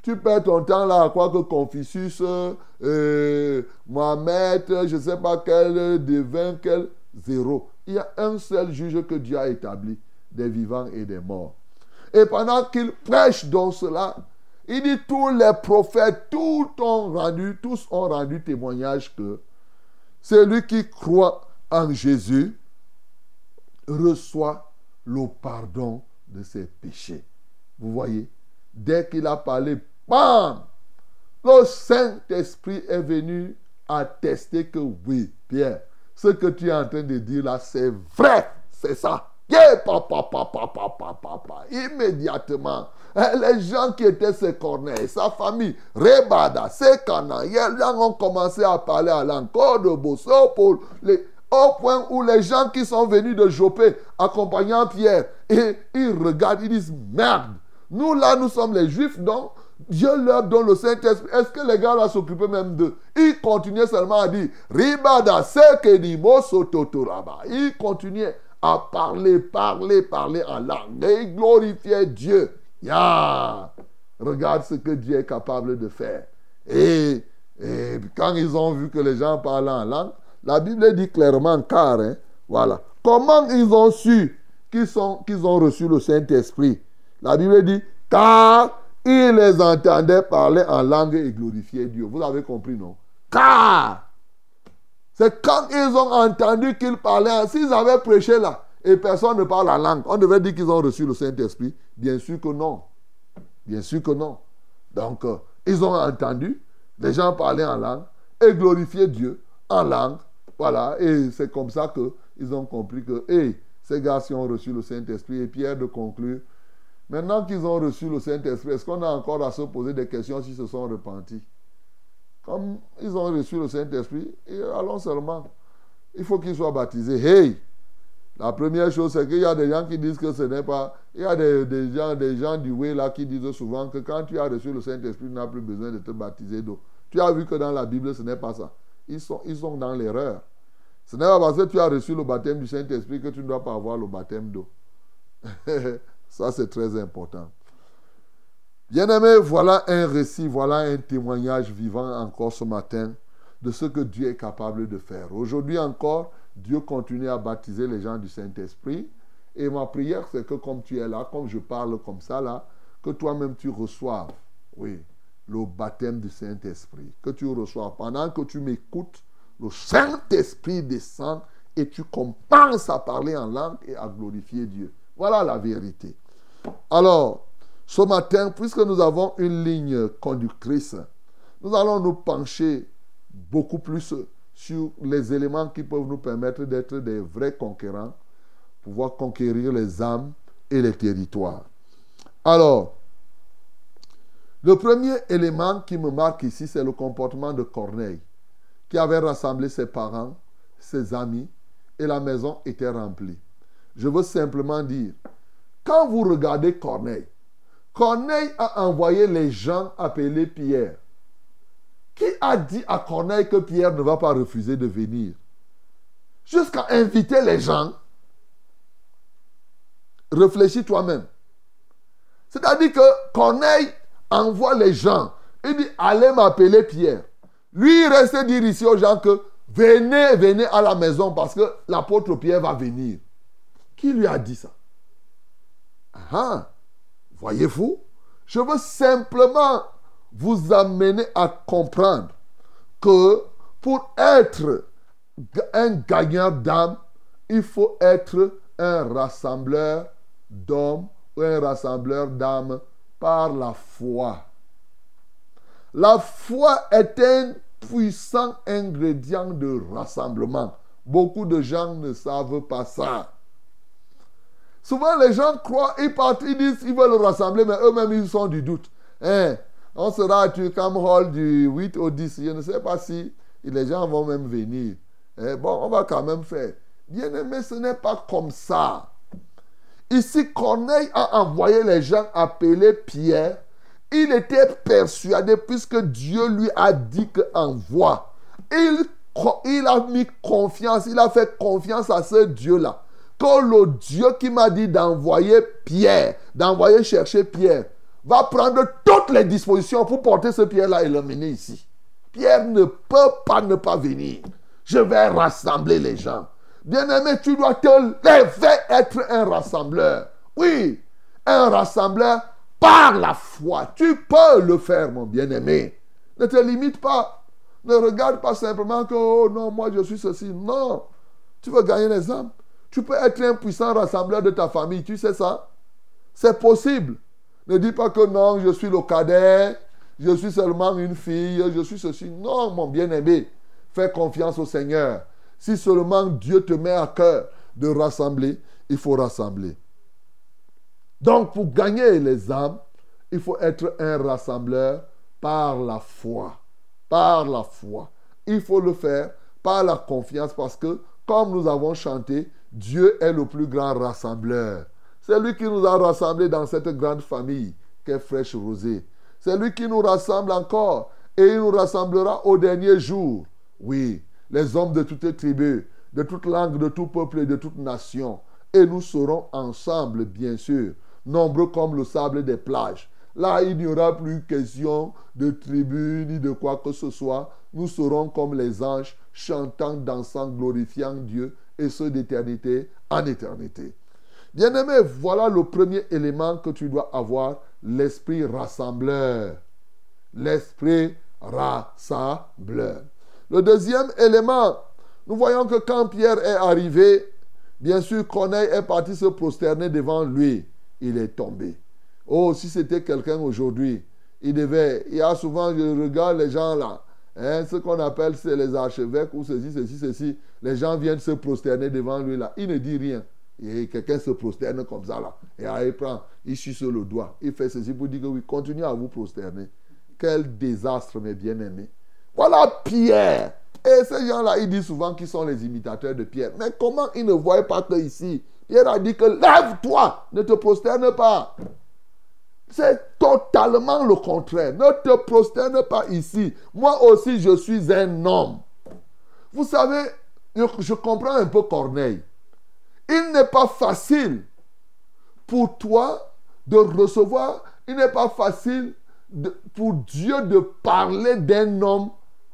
Tu perds ton temps là à croire que Confucius, euh, Mohamed, je ne sais pas quel devin, quel zéro. Il y a un seul juge que Dieu a établi, des vivants et des morts. Et pendant qu'il prêche dans cela, il dit tous les prophètes, tous ont rendu, tous ont rendu témoignage que celui qui croit en Jésus reçoit le pardon de ses péchés. Vous voyez, dès qu'il a parlé, bam, le Saint-Esprit est venu attester que oui, Pierre, ce que tu es en train de dire là, c'est vrai, c'est ça. Yeah, papa, papa, papa, papa. Immédiatement, eh, les gens qui étaient ses corneilles, sa famille, Rebada, ses canards, ont commencé à parler à l'encore de Bosso, les, au point où les gens qui sont venus de Jopé, accompagnant Pierre, et ils regardent, ils disent, merde, nous là, nous sommes les Juifs, donc Dieu leur donne le Saint-Esprit. Est-ce que les gars là s'occupaient même d'eux? Ils continuaient seulement à dire, Ribada, Sototoraba. Ils continuaient à parler, parler, parler en langue. Et ils glorifiaient Dieu. Regarde ce que Dieu est capable de faire. Et, quand ils ont vu que les gens parlaient en langue, la Bible dit clairement car, hein, voilà. Comment ils ont su qu'ils ont reçu le Saint-Esprit? La Bible dit car ils les entendaient parler en langue et glorifier Dieu. Vous avez compris, non? Car c'est quand ils ont entendu qu'ils parlaient, s'ils avaient prêché là, et personne ne parle la langue, on devait dire qu'ils ont reçu le Saint-Esprit. Bien sûr que non. Bien sûr que non. Donc, euh, ils ont entendu les gens parler en langue et glorifier Dieu en langue. Voilà. Et c'est comme ça qu'ils ont compris que, hé, ces gars-ci ont reçu le Saint-Esprit. Et Pierre de conclure, maintenant qu'ils ont reçu le Saint-Esprit, est-ce qu'on a encore à se poser des questions s'ils se sont repentis? Comme ils ont reçu le Saint-Esprit, allons seulement. Il faut qu'ils soient baptisés. Hey la première chose, c'est qu'il y a des gens qui disent que ce n'est pas. Il y a des, gens, des gens du way là qui disent souvent que quand tu as reçu le Saint-Esprit, tu n'as plus besoin de te baptiser d'eau. Tu as vu que dans la Bible, ce n'est pas ça. Ils sont, ils sont dans l'erreur. Ce n'est pas parce que tu as reçu le baptême du Saint-Esprit que tu ne dois pas avoir le baptême d'eau. ça, c'est très important. Bien-aimé, voilà un récit, voilà un témoignage vivant encore ce matin de ce que Dieu est capable de faire. Aujourd'hui encore, Dieu continue à baptiser les gens du Saint-Esprit. Et ma prière, c'est que comme tu es là, comme je parle comme ça là, que toi-même tu reçoives, oui, le baptême du Saint-Esprit. Que tu reçoives. Pendant que tu m'écoutes, le Saint-Esprit descend et tu commences à parler en langue et à glorifier Dieu. Voilà la vérité. Alors, ce matin, puisque nous avons une ligne conductrice, nous allons nous pencher beaucoup plus sur les éléments qui peuvent nous permettre d'être des vrais conquérants, pouvoir conquérir les âmes et les territoires. Alors, le premier élément qui me marque ici, c'est le comportement de Corneille, qui avait rassemblé ses parents, ses amis, et la maison était remplie. Je veux simplement dire, quand vous regardez Corneille, Corneille a envoyé les gens appeler Pierre. Qui a dit à Corneille que Pierre ne va pas refuser de venir? Jusqu'à inviter les gens. Réfléchis toi-même. C'est-à-dire que Corneille envoie les gens. Il dit, allez m'appeler Pierre. Lui, il reste dire ici aux gens que venez, venez à la maison parce que l'apôtre Pierre va venir. Qui lui a dit ça? Ah, voyez-vous, je veux simplement vous amener à comprendre que pour être un gagnant d'âme, il faut être un rassembleur d'hommes ou un rassembleur d'âmes par la foi. La foi est un puissant ingrédient de rassemblement. Beaucoup de gens ne savent pas ça. Souvent, les gens croient, ils partent, ils disent ils veulent rassembler, mais eux-mêmes, ils sont du doute. Hein? On sera à Turcam Hall du 8 au 10. Je ne sais pas si les gens vont même venir. Eh, bon, on va quand même faire. Bien aimé, ce n'est pas comme ça. Ici, Corneille a envoyé les gens appeler Pierre. Il était persuadé, puisque Dieu lui a dit qu'envoie. Il, il a mis confiance, il a fait confiance à ce Dieu-là. Que le Dieu qui m'a dit d'envoyer Pierre, d'envoyer chercher Pierre, va prendre toutes les dispositions pour porter ce Pierre-là et l'emmener ici. Pierre ne peut pas ne pas venir. Je vais rassembler les gens. Bien-aimé, tu dois te lever, être un rassembleur. Oui, un rassembleur par la foi. Tu peux le faire, mon bien-aimé. Ne te limite pas. Ne regarde pas simplement que, oh non, moi je suis ceci. Non. Tu veux gagner les âmes. Tu peux être un puissant rassembleur de ta famille. Tu sais ça C'est possible. Ne dis pas que non, je suis le cadet. Je suis seulement une fille. Je suis ceci. Non, mon bien-aimé. Fais confiance au Seigneur. Si seulement Dieu te met à cœur de rassembler, il faut rassembler. Donc pour gagner les âmes, il faut être un rassembleur par la foi. Par la foi. Il faut le faire par la confiance parce que, comme nous avons chanté, Dieu est le plus grand rassembleur. C'est lui qui nous a rassemblés dans cette grande famille qu'est Fraîche Rosée. C'est lui qui nous rassemble encore et il nous rassemblera au dernier jour. Oui, les hommes de toutes tribus, de toute langue, de tout peuple et de toute nation. Et nous serons ensemble, bien sûr, nombreux comme le sable des plages. Là, il n'y aura plus question de tribus ni de quoi que ce soit. Nous serons comme les anges, chantant, dansant, glorifiant Dieu, et ce d'éternité en éternité. Bien-aimé, voilà le premier élément que tu dois avoir, l'esprit rassembleur. L'esprit rassembleur. Le deuxième élément, nous voyons que quand Pierre est arrivé, bien sûr, Corneille est parti se prosterner devant lui. Il est tombé. Oh, si c'était quelqu'un aujourd'hui, il devait. Il y a souvent, je regarde les gens là, hein, ce qu'on appelle c'est les archevêques ou ceci, ceci, ceci. Les gens viennent se prosterner devant lui là. Il ne dit rien. Et quelqu'un se prosterne comme ça là. Et il prend, il suce le doigt. Il fait ceci pour dire que oui, continuez à vous prosterner. Quel désastre, mes bien-aimés. Voilà Pierre. Et ces gens-là, ils disent souvent qu'ils sont les imitateurs de Pierre. Mais comment ils ne voient pas que ici, Pierre a dit que lève-toi, ne te prosterne pas. C'est totalement le contraire. Ne te prosterne pas ici. Moi aussi, je suis un homme. Vous savez, je comprends un peu Corneille. Il n'est pas facile pour toi de recevoir, il n'est pas facile pour Dieu de parler d'un homme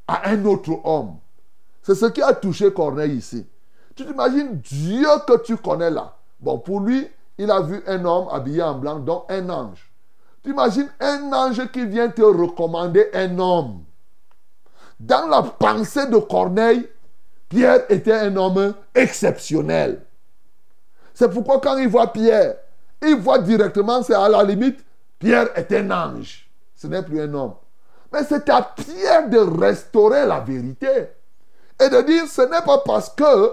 à un autre homme. C'est ce qui a touché Corneille ici. Tu t'imagines Dieu que tu connais là. Bon, pour lui, il a vu un homme habillé en blanc, donc un ange. Tu imagines un ange qui vient te recommander un homme. Dans la pensée de Corneille, Pierre était un homme exceptionnel. C'est pourquoi quand il voit Pierre, il voit directement, c'est à la limite, Pierre est un ange. Ce n'est plus un homme. Mais c'est à Pierre de restaurer la vérité. Et de dire, ce n'est pas parce que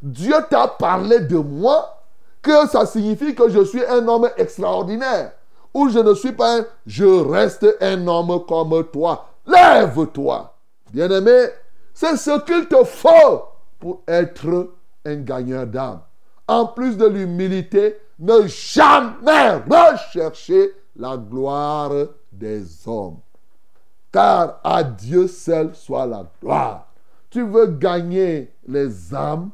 Dieu t'a parlé de moi que ça signifie que je suis un homme extraordinaire. Ou je ne suis pas un, je reste un homme comme toi. Lève-toi. Bien-aimé, c'est ce qu'il te faut pour être un gagneur d'âme. En plus de l'humilité, ne jamais rechercher la gloire des hommes. Car à Dieu seul soit la gloire. Tu veux gagner les âmes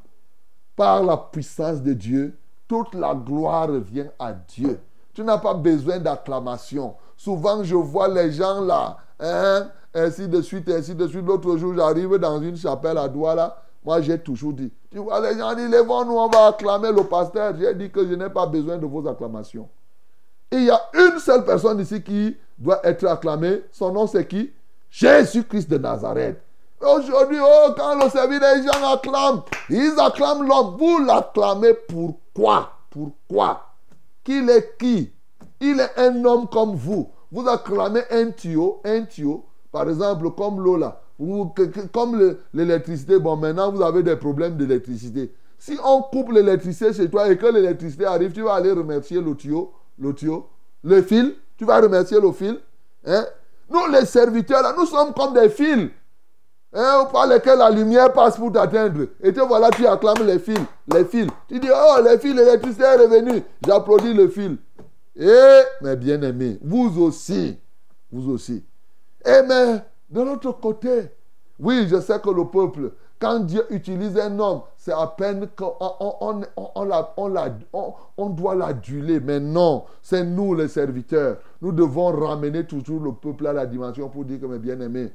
par la puissance de Dieu. Toute la gloire revient à Dieu. Tu n'as pas besoin d'acclamation. Souvent, je vois les gens là, hein, ainsi de suite, ainsi de suite. L'autre jour, j'arrive dans une chapelle à Douala. Moi, j'ai toujours dit, tu vois, les gens disent, lèvons-nous, on va acclamer le pasteur. J'ai dit que je n'ai pas besoin de vos acclamations. il y a une seule personne ici qui doit être acclamée. Son nom, c'est qui? Jésus-Christ de Nazareth. Aujourd'hui, oh, quand le service des gens acclament, ils acclament l'homme. Vous l'acclamez pourquoi? Pourquoi? Qu'il est qui? Il est un homme comme vous. Vous acclamez un tuyau, un tuyau, par exemple, comme l'eau là. comme l'électricité, bon, maintenant vous avez des problèmes d'électricité. Si on coupe l'électricité chez toi et que l'électricité arrive, tu vas aller remercier le tuyau, le tuyau, le fil, tu vas remercier le fil. Hein? Nous, les serviteurs, là, nous sommes comme des fils. Hein, par lesquels la lumière passe pour t'atteindre. Et te voilà, tu acclames les fils. Les fils. Tu dis, oh, les fils, l'électricité est revenue. J'applaudis le fil. Et, mes bien-aimés, vous aussi, vous aussi. Et mais, de l'autre côté, oui, je sais que le peuple, quand Dieu utilise un homme, c'est à peine qu'on on, on, on, doit l'aduler. Mais non, c'est nous les serviteurs. Nous devons ramener toujours le peuple à la dimension pour dire que mes bien-aimés,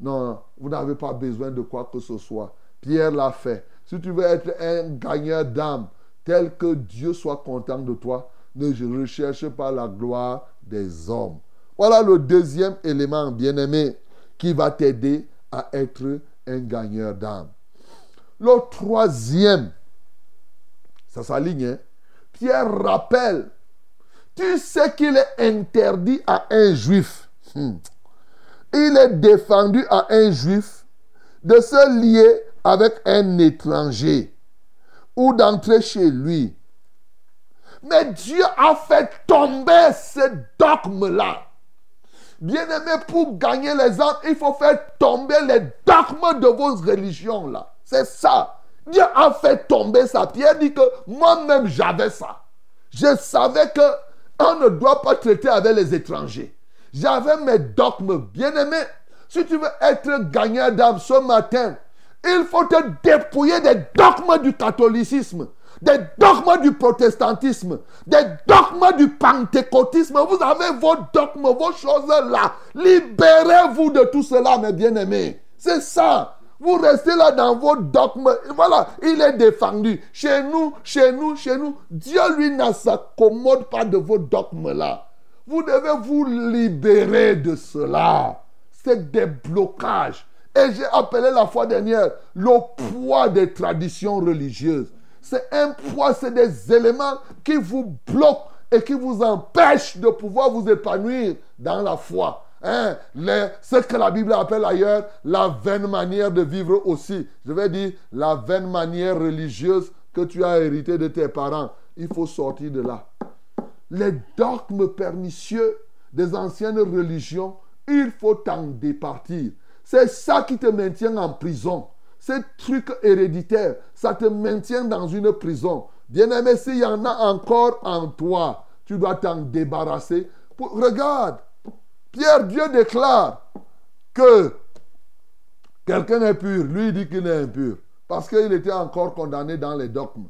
non, vous n'avez pas besoin de quoi que ce soit. Pierre l'a fait. Si tu veux être un gagneur d'âme, tel que Dieu soit content de toi, ne recherche pas la gloire des hommes. Voilà le deuxième élément, bien-aimé, qui va t'aider à être un gagneur d'âme. Le troisième, ça s'aligne, hein? Pierre rappelle, tu sais qu'il est interdit à un juif. Hmm. Il est défendu à un juif de se lier avec un étranger ou d'entrer chez lui. Mais Dieu a fait tomber ce dogme-là. Bien-aimé, pour gagner les âmes, il faut faire tomber les dogmes de vos religions là. C'est ça. Dieu a fait tomber ça. Pierre dit que moi-même j'avais ça. Je savais que on ne doit pas traiter avec les étrangers. J'avais mes dogmes. Bien-aimé, si tu veux être gagnant d'âme ce matin, il faut te dépouiller des dogmes du catholicisme des dogmes du protestantisme, des dogmes du pentecôtisme. Vous avez vos dogmes, vos choses là. Libérez-vous de tout cela, mes bien-aimés. C'est ça. Vous restez là dans vos dogmes. Voilà, il est défendu. Chez nous, chez nous, chez nous, Dieu, lui, ne s'accommode pas de vos dogmes là. Vous devez vous libérer de cela. C'est des blocages. Et j'ai appelé la fois dernière le poids des traditions religieuses c'est un poids, c'est des éléments qui vous bloquent et qui vous empêchent de pouvoir vous épanouir dans la foi. Hein? ce que la Bible appelle ailleurs la vaine manière de vivre aussi. Je vais dire la vaine manière religieuse que tu as hérité de tes parents. Il faut sortir de là. Les dogmes pernicieux des anciennes religions, il faut t'en départir. C'est ça qui te maintient en prison. Ces trucs héréditaires, ça te maintient dans une prison. Bien-aimé, s'il y en a encore en toi, tu dois t'en débarrasser. Regarde, Pierre, Dieu déclare que quelqu'un est pur. Lui dit qu'il est impur. Parce qu'il était encore condamné dans les dogmes.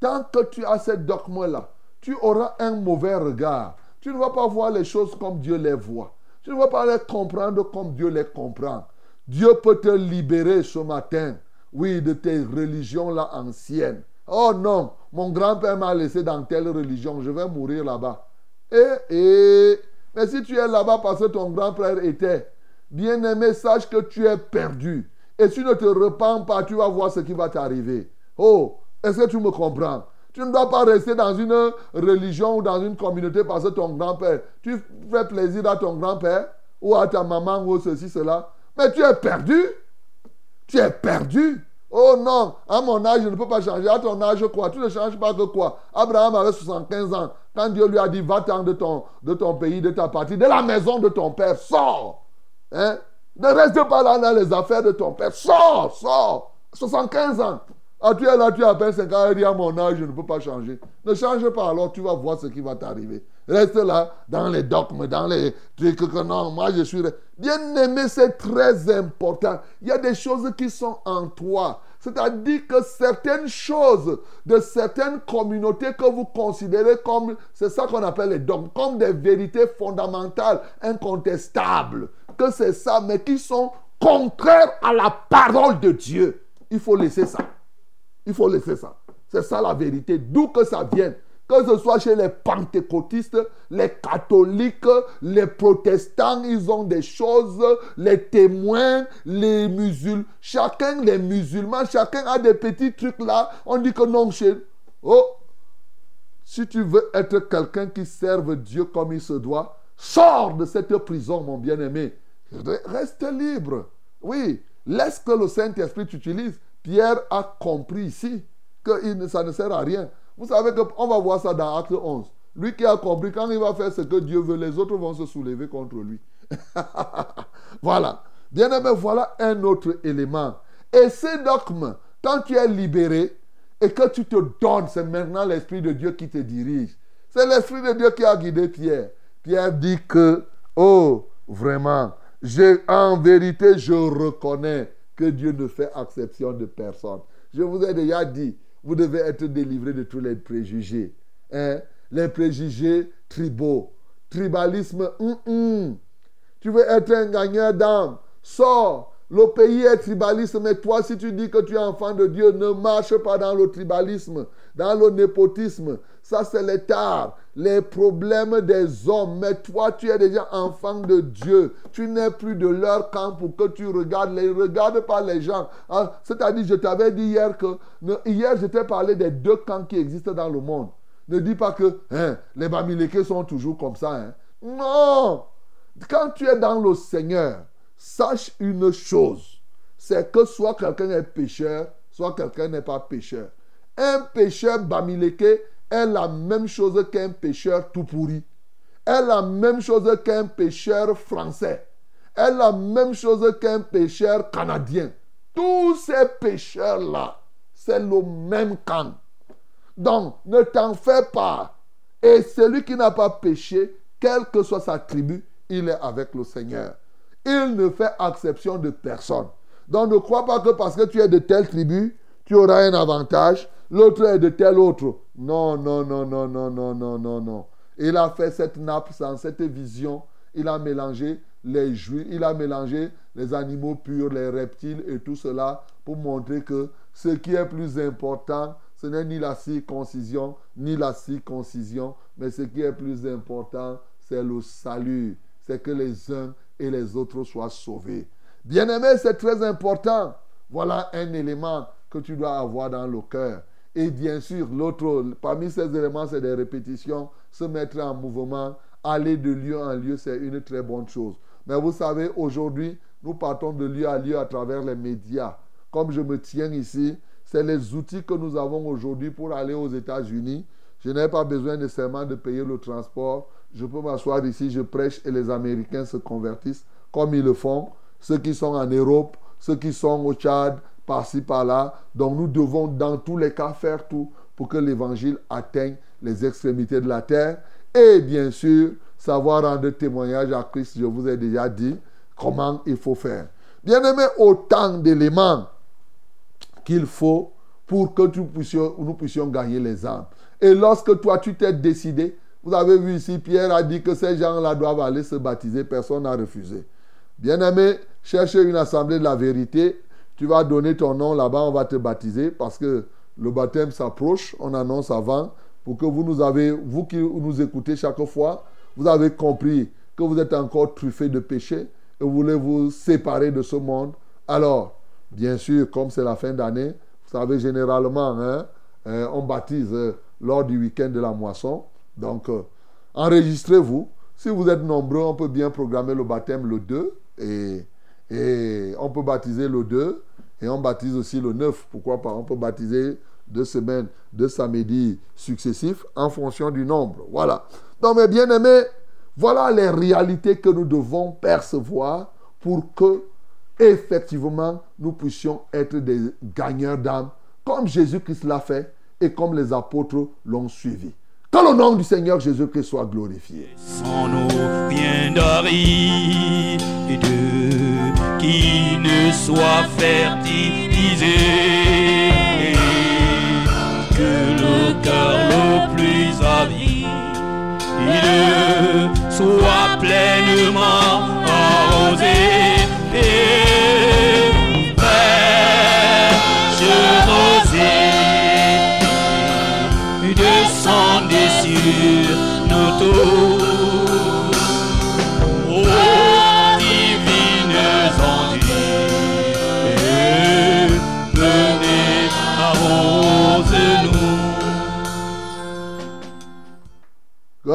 Tant que tu as ces dogmes-là, tu auras un mauvais regard. Tu ne vas pas voir les choses comme Dieu les voit. Tu ne vas pas les comprendre comme Dieu les comprend. Dieu peut te libérer ce matin, oui, de tes religions là anciennes. Oh non, mon grand-père m'a laissé dans telle religion, je vais mourir là-bas. Et, et, mais si tu es là-bas parce que ton grand-père était, bien-aimé, sache que tu es perdu. Et si tu ne te repens pas, tu vas voir ce qui va t'arriver. Oh, est-ce que tu me comprends? Tu ne dois pas rester dans une religion ou dans une communauté parce que ton grand-père, tu fais plaisir à ton grand-père ou à ta maman ou ceci, cela. Mais tu es perdu. Tu es perdu. Oh non, à mon âge, je ne peux pas changer. À ton âge, quoi? Tu ne changes pas que quoi? Abraham avait 75 ans. Quand Dieu lui a dit, va-t'en de ton, de ton pays, de ta partie, de la maison de ton père, sors. Hein? Ne reste pas là dans les affaires de ton père. Sors, sors. 75 ans. Ah, tu es là, tu as à peine 5 ans, dit à mon âge, je ne peux pas changer. Ne change pas, alors tu vas voir ce qui va t'arriver. Reste là, dans les dogmes, dans les trucs que non, moi je suis. Bien aimé, c'est très important. Il y a des choses qui sont en toi. C'est-à-dire que certaines choses de certaines communautés que vous considérez comme, c'est ça qu'on appelle les dogmes, comme des vérités fondamentales, incontestables, que c'est ça, mais qui sont contraires à la parole de Dieu. Il faut laisser ça. Il faut laisser ça. C'est ça la vérité. D'où que ça vienne. Que ce soit chez les pentecôtistes, les catholiques, les protestants, ils ont des choses, les témoins, les musulmans. Chacun, les musulmans, chacun a des petits trucs là. On dit que non, chez. Oh! Si tu veux être quelqu'un qui serve Dieu comme il se doit, sors de cette prison, mon bien-aimé. Reste libre. Oui, laisse que le Saint-Esprit t'utilise. Pierre a compris ici que ça ne sert à rien. Vous savez qu'on va voir ça dans Acte 11. Lui qui a compris, quand il va faire ce que Dieu veut, les autres vont se soulever contre lui. voilà. Bien aimé, voilà un autre élément. Et ces dogmes, quand tu es libéré et que tu te donnes, c'est maintenant l'Esprit de Dieu qui te dirige. C'est l'Esprit de Dieu qui a guidé Pierre. Pierre dit que, oh, vraiment, en vérité, je reconnais que Dieu ne fait exception de personne. Je vous ai déjà dit, vous devez être délivré de tous les préjugés. Hein? Les préjugés tribaux. Tribalisme, hum, hum. tu veux être un gagnant d'âme. Sors. Le pays est tribaliste, mais toi, si tu dis que tu es enfant de Dieu, ne marche pas dans le tribalisme, dans le népotisme. Ça, c'est l'état, les problèmes des hommes. Mais toi, tu es déjà enfant de Dieu. Tu n'es plus de leur camp pour que tu regardes. Les regarde pas les gens. Ah, c'est-à-dire, je t'avais dit hier que hier, je t'ai parlé des deux camps qui existent dans le monde. Ne dis pas que hein, les Bamileke sont toujours comme ça. Hein. Non! Quand tu es dans le Seigneur, sache une chose, c'est que soit quelqu'un est pécheur, soit quelqu'un n'est pas pécheur. Un pécheur bamileke est la même chose qu'un pécheur tout pourri. Est la même chose qu'un pécheur français. Est la même chose qu'un pécheur canadien. Tous ces pécheurs-là, c'est le même camp. Donc, ne t'en fais pas. Et celui qui n'a pas péché, quelle que soit sa tribu, il est avec le Seigneur. Il ne fait exception de personne. Donc ne crois pas que parce que tu es de telle tribu, tu auras un avantage, l'autre est de tel autre. Non, non, non, non, non, non, non, non, non. Il a fait cette nappe sans cette vision. Il a mélangé les juifs, il a mélangé les animaux purs, les reptiles et tout cela pour montrer que ce qui est plus important, ce n'est ni la circoncision, ni la circoncision, mais ce qui est plus important, c'est le salut. C'est que les uns et les autres soient sauvés. Bien-aimé, c'est très important. Voilà un élément que tu dois avoir dans le cœur. Et bien sûr, l'autre, parmi ces éléments, c'est des répétitions, se mettre en mouvement, aller de lieu en lieu, c'est une très bonne chose. Mais vous savez, aujourd'hui, nous partons de lieu à lieu à travers les médias. Comme je me tiens ici, c'est les outils que nous avons aujourd'hui pour aller aux États-Unis. Je n'ai pas besoin nécessairement de payer le transport. Je peux m'asseoir ici, je prêche et les Américains se convertissent comme ils le font. Ceux qui sont en Europe, ceux qui sont au Tchad, par-ci, par-là. Donc nous devons dans tous les cas faire tout pour que l'évangile atteigne les extrémités de la terre. Et bien sûr, savoir rendre témoignage à Christ, je vous ai déjà dit comment il faut faire. Bien aimé, autant d'éléments qu'il faut pour que nous puissions gagner les âmes. Et lorsque toi, tu t'es décidé, vous avez vu ici, Pierre a dit que ces gens-là doivent aller se baptiser. Personne n'a refusé. Bien-aimé, cherchez une assemblée de la vérité. Tu vas donner ton nom là-bas, on va te baptiser parce que le baptême s'approche, on annonce avant pour que vous nous avez, vous qui nous écoutez chaque fois, vous avez compris que vous êtes encore truffé de péché et vous voulez vous séparer de ce monde. Alors, bien sûr, comme c'est la fin d'année, vous savez, généralement, hein, euh, on baptise euh, lors du week-end de la moisson. Donc, euh, enregistrez-vous. Si vous êtes nombreux, on peut bien programmer le baptême le 2 et, et on peut baptiser le 2 et on baptise aussi le 9. Pourquoi pas On peut baptiser deux semaines, deux samedis successifs en fonction du nombre. Voilà. Donc, mes bien-aimés, voilà les réalités que nous devons percevoir pour que, effectivement, nous puissions être des gagneurs d'âme, comme Jésus-Christ l'a fait et comme les apôtres l'ont suivi. Que le nom du Seigneur Jésus-Christ soit glorifié. Qui ne soit fertilisé, que le cœur le plus avide soit pleinement arrosé.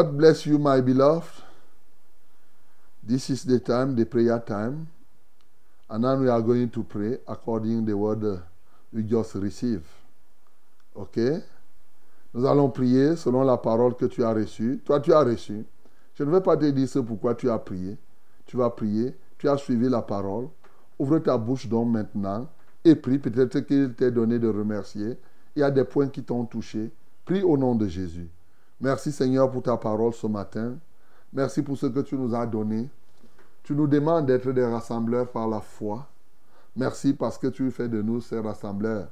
God bless you, my beloved. This is the time, the prayer time. And now we are going to pray according the word we just received. OK? Nous allons prier selon la parole que tu as reçue. Toi, tu as reçu. Je ne vais pas te dire ce pourquoi tu as prié. Tu vas prier. Tu as suivi la parole. Ouvre ta bouche donc maintenant et prie. Peut-être qu'il t'est donné de remercier. Il y a des points qui t'ont touché. Prie au nom de Jésus. Merci Seigneur pour ta parole ce matin. Merci pour ce que tu nous as donné. Tu nous demandes d'être des rassembleurs par la foi. Merci parce que tu fais de nous ces rassembleurs.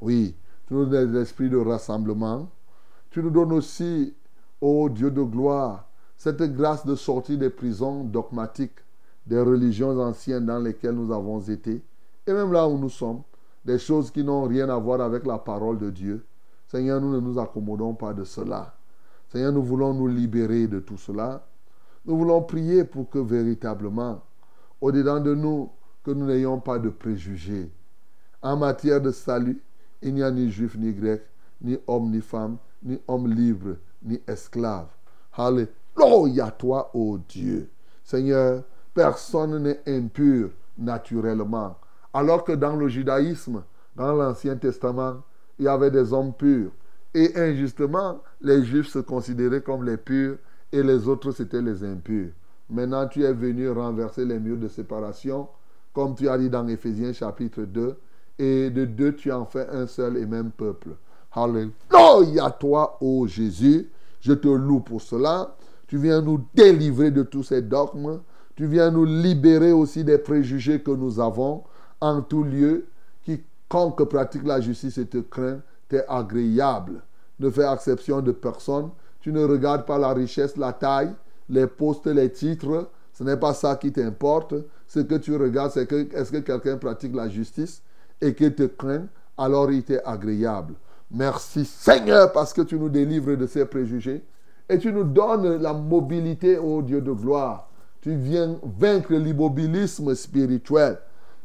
Oui, tu nous donnes l'esprit de rassemblement. Tu nous donnes aussi, ô Dieu de gloire, cette grâce de sortir des prisons dogmatiques, des religions anciennes dans lesquelles nous avons été, et même là où nous sommes, des choses qui n'ont rien à voir avec la parole de Dieu. Seigneur, nous ne nous accommodons pas de cela. Seigneur, nous voulons nous libérer de tout cela. Nous voulons prier pour que véritablement, au-dedans de nous, que nous n'ayons pas de préjugés. En matière de salut, il n'y a ni juif ni grec, ni homme ni femme, ni homme libre, ni esclave. Alléluia toi, ô Dieu. Seigneur, personne n'est impur naturellement. Alors que dans le judaïsme, dans l'Ancien Testament, il y avait des hommes purs. Et injustement, les juifs se considéraient comme les purs et les autres c'étaient les impurs. Maintenant, tu es venu renverser les murs de séparation, comme tu as dit dans Éphésiens chapitre 2, et de deux, tu en fais un seul et même peuple. Alléluia toi, ô Jésus. Je te loue pour cela. Tu viens nous délivrer de tous ces dogmes. Tu viens nous libérer aussi des préjugés que nous avons en tout lieu. Quiconque pratique la justice et te craint, t'est agréable. Ne fais exception de personne. Tu ne regardes pas la richesse, la taille, les postes, les titres. Ce n'est pas ça qui t'importe. Ce que tu regardes, c'est que est-ce que quelqu'un pratique la justice et qu'il te craint, alors il t'est agréable. Merci Seigneur parce que tu nous délivres de ces préjugés et tu nous donnes la mobilité, ô Dieu de gloire. Tu viens vaincre l'immobilisme spirituel,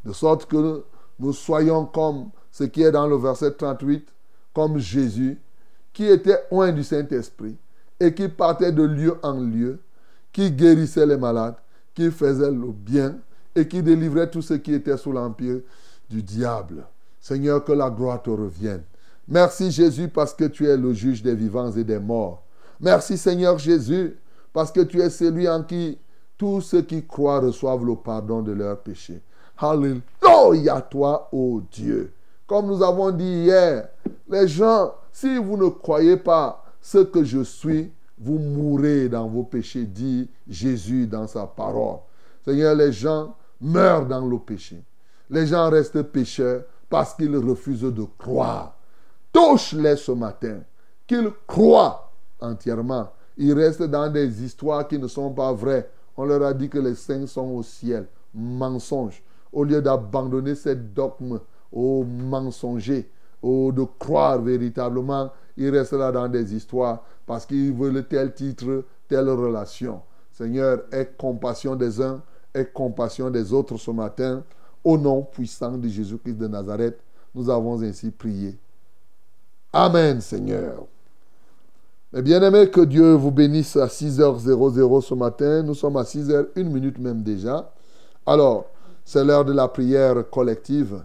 de sorte que nous soyons comme ce qui est dans le verset 38, comme Jésus, qui était loin du Saint-Esprit et qui partait de lieu en lieu, qui guérissait les malades, qui faisait le bien et qui délivrait tous ceux qui étaient sous l'empire du diable. Seigneur, que la gloire te revienne. Merci Jésus parce que tu es le juge des vivants et des morts. Merci Seigneur Jésus parce que tu es celui en qui tous ceux qui croient reçoivent le pardon de leurs péchés. Alléluia toi, ô Dieu. Comme nous avons dit hier, les gens, si vous ne croyez pas ce que je suis, vous mourrez dans vos péchés, dit Jésus dans sa parole. Seigneur, les gens meurent dans le péché. Les gens restent pécheurs parce qu'ils refusent de croire. Touche-les ce matin, qu'ils croient entièrement. Ils restent dans des histoires qui ne sont pas vraies. On leur a dit que les saints sont au ciel. Mensonge. Au lieu d'abandonner ces dogmes au mensonger, ou de croire véritablement, il reste là dans des histoires parce qu'il veut tel titre, telle relation. Seigneur, aie compassion des uns, aie compassion des autres ce matin. Au nom puissant de Jésus-Christ de Nazareth, nous avons ainsi prié. Amen, Seigneur. Mes bien-aimés, que Dieu vous bénisse à 6h00 ce matin. Nous sommes à 6h, une minute même déjà. Alors, c'est l'heure de la prière collective.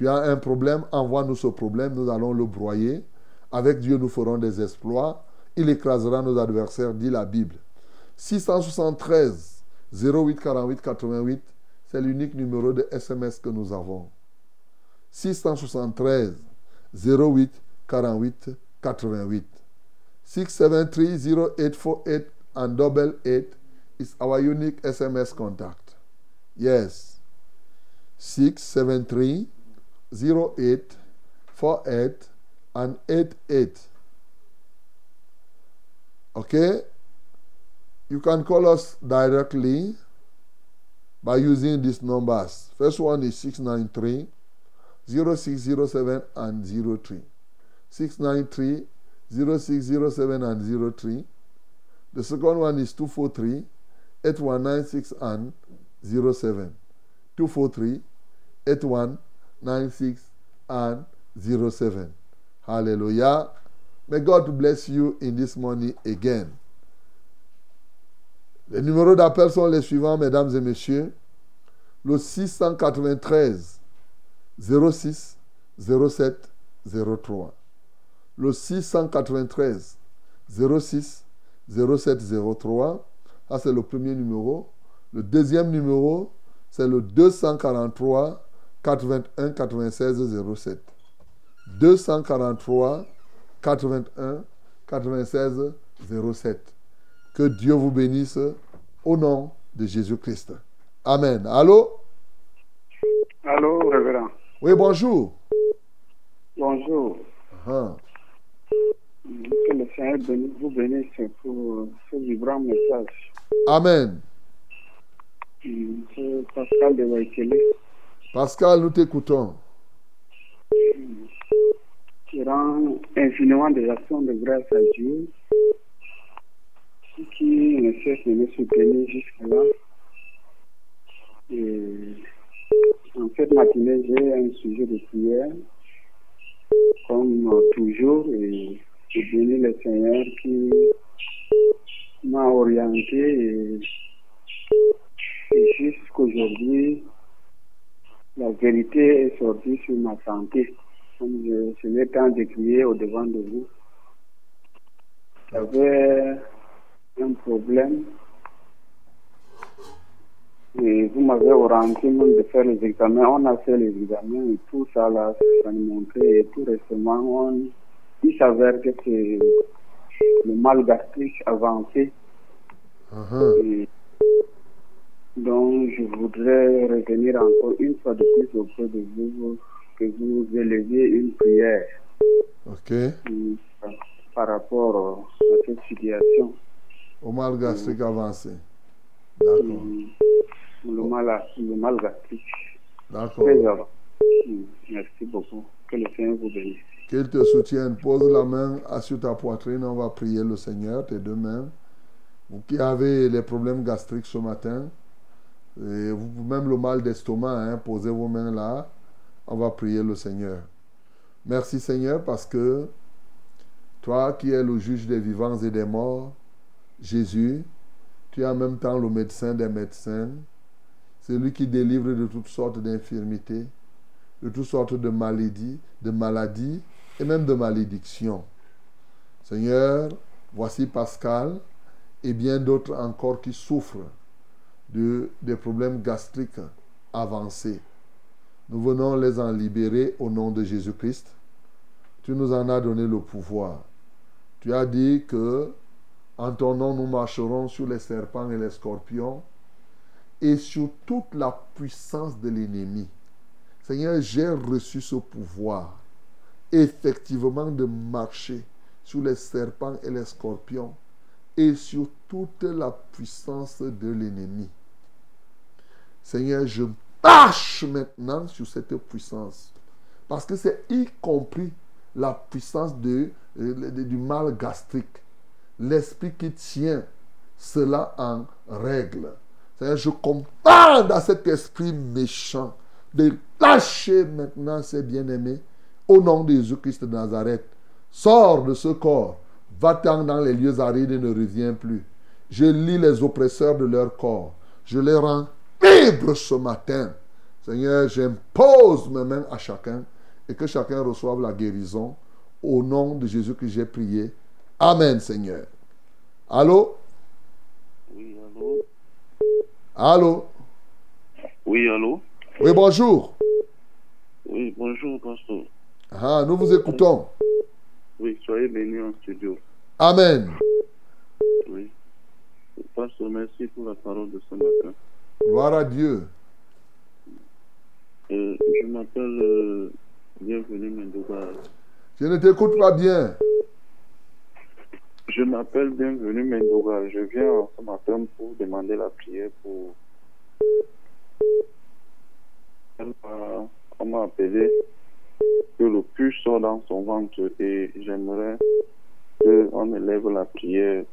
Tu as un problème, envoie-nous ce problème, nous allons le broyer. Avec Dieu, nous ferons des exploits. Il écrasera nos adversaires, dit la Bible. 673 08 48 88, c'est l'unique numéro de SMS que nous avons. 673 08 48 88. 673 0848 and double eight is our unique SMS contact. Yes. 673 08 48 and 88. Okay? You can call us directly by using these numbers. First one is 693 0607 and 03. 693 0607 and 03. The second one is 243 8196 and 07. 243 8196 and 07. Hallelujah. May God bless you in this morning again. Les numéros d'appel sont les suivants, mesdames et messieurs. Le 693 06 07 03. Le 693 06 07 03. Ça, c'est le premier numéro. Le deuxième numéro, c'est le 243 81 96 07. 243 81 96 07. Que Dieu vous bénisse au nom de Jésus-Christ. Amen. Allô? Allô, révérend. Oui, bonjour. Bonjour. Ah, Que le Seigneur bénisse- vous bénisse pour ce vibrant message. Amen. C'est Pascal de Waikele Pascal, nous t'écoutons. qui rend infiniment des actions de grâce à Dieu qui ne cesse de me soutenir jusque-là. En cette matinée, j'ai un sujet de prière, comme toujours, et je bénis le Seigneur qui m'a orienté et, et jusqu'aujourd'hui, la vérité est sortie sur ma santé. Comme je, je n'ai temps de crier au devant de vous. J'avais un problème et vous m'avez orienté même de faire les examens. On a fait les examens et tout ça là, ça nous montrait. Et tout récemment, on, il s'avère que c'est le mal gastrique avancé. Et donc, je voudrais revenir encore une fois de plus auprès de vous, que vous éleviez une prière OK. par rapport à cette situation. Au mal gastrique avancé. D'accord. Hum, Le mal, le mal gastrique. D'accord. Hum, Merci beaucoup. Que le Seigneur vous bénisse. Qu'il te soutienne. Pose la main sur ta poitrine. On va prier le Seigneur, tes deux mains. Vous qui avez les problèmes gastriques ce matin, et même le mal d'estomac, hein, posez vos mains là. On va prier le Seigneur. Merci Seigneur parce que toi qui es le juge des vivants et des morts, Jésus, tu es en même temps le médecin des médecins, celui qui délivre de toutes sortes d'infirmités, de toutes sortes de maladies, de maladies et même de malédictions. Seigneur, voici Pascal et bien d'autres encore qui souffrent de, des problèmes gastriques avancés. Nous venons les en libérer au nom de Jésus-Christ. Tu nous en as donné le pouvoir. Tu as dit que en ton nom nous marcherons sur les serpents et les scorpions et sur toute la puissance de l'ennemi. Seigneur, j'ai reçu ce pouvoir effectivement de marcher sur les serpents et les scorpions et sur toute la puissance de l'ennemi. Seigneur, je marche maintenant sur cette puissance. Parce que c'est y compris la puissance de, du mal gastrique. L'esprit qui tient cela en règle. C'est-à-dire, je commande à cet esprit méchant de lâcher maintenant ses bien-aimés au nom de Jésus-Christ de Nazareth. Sors de ce corps, va-t'en dans les lieux arides et ne reviens plus. Je lis les oppresseurs de leur corps. Je les rends libres ce matin. Seigneur, j'impose mes mains à chacun et que chacun reçoive la guérison. Au nom de Jésus que j'ai prié. Amen, Seigneur. Allô? Oui, allô? Allô? Oui, allô? Oui, bonjour. Oui, bonjour, pasteur. Ah, nous vous écoutons. Oui, soyez bénis en studio. Amen. Oui. Pasteur, merci pour la parole de ce matin. Gloire à Dieu. Euh, je m'appelle euh, Bienvenue Mendoga. Je ne t'écoute pas bien. Je m'appelle Bienvenue Mendoga. Je viens ce matin pour demander la prière pour. Elle m'a- On m'a appelé que le puce sort dans son ventre et j'aimerais qu'on élève la prière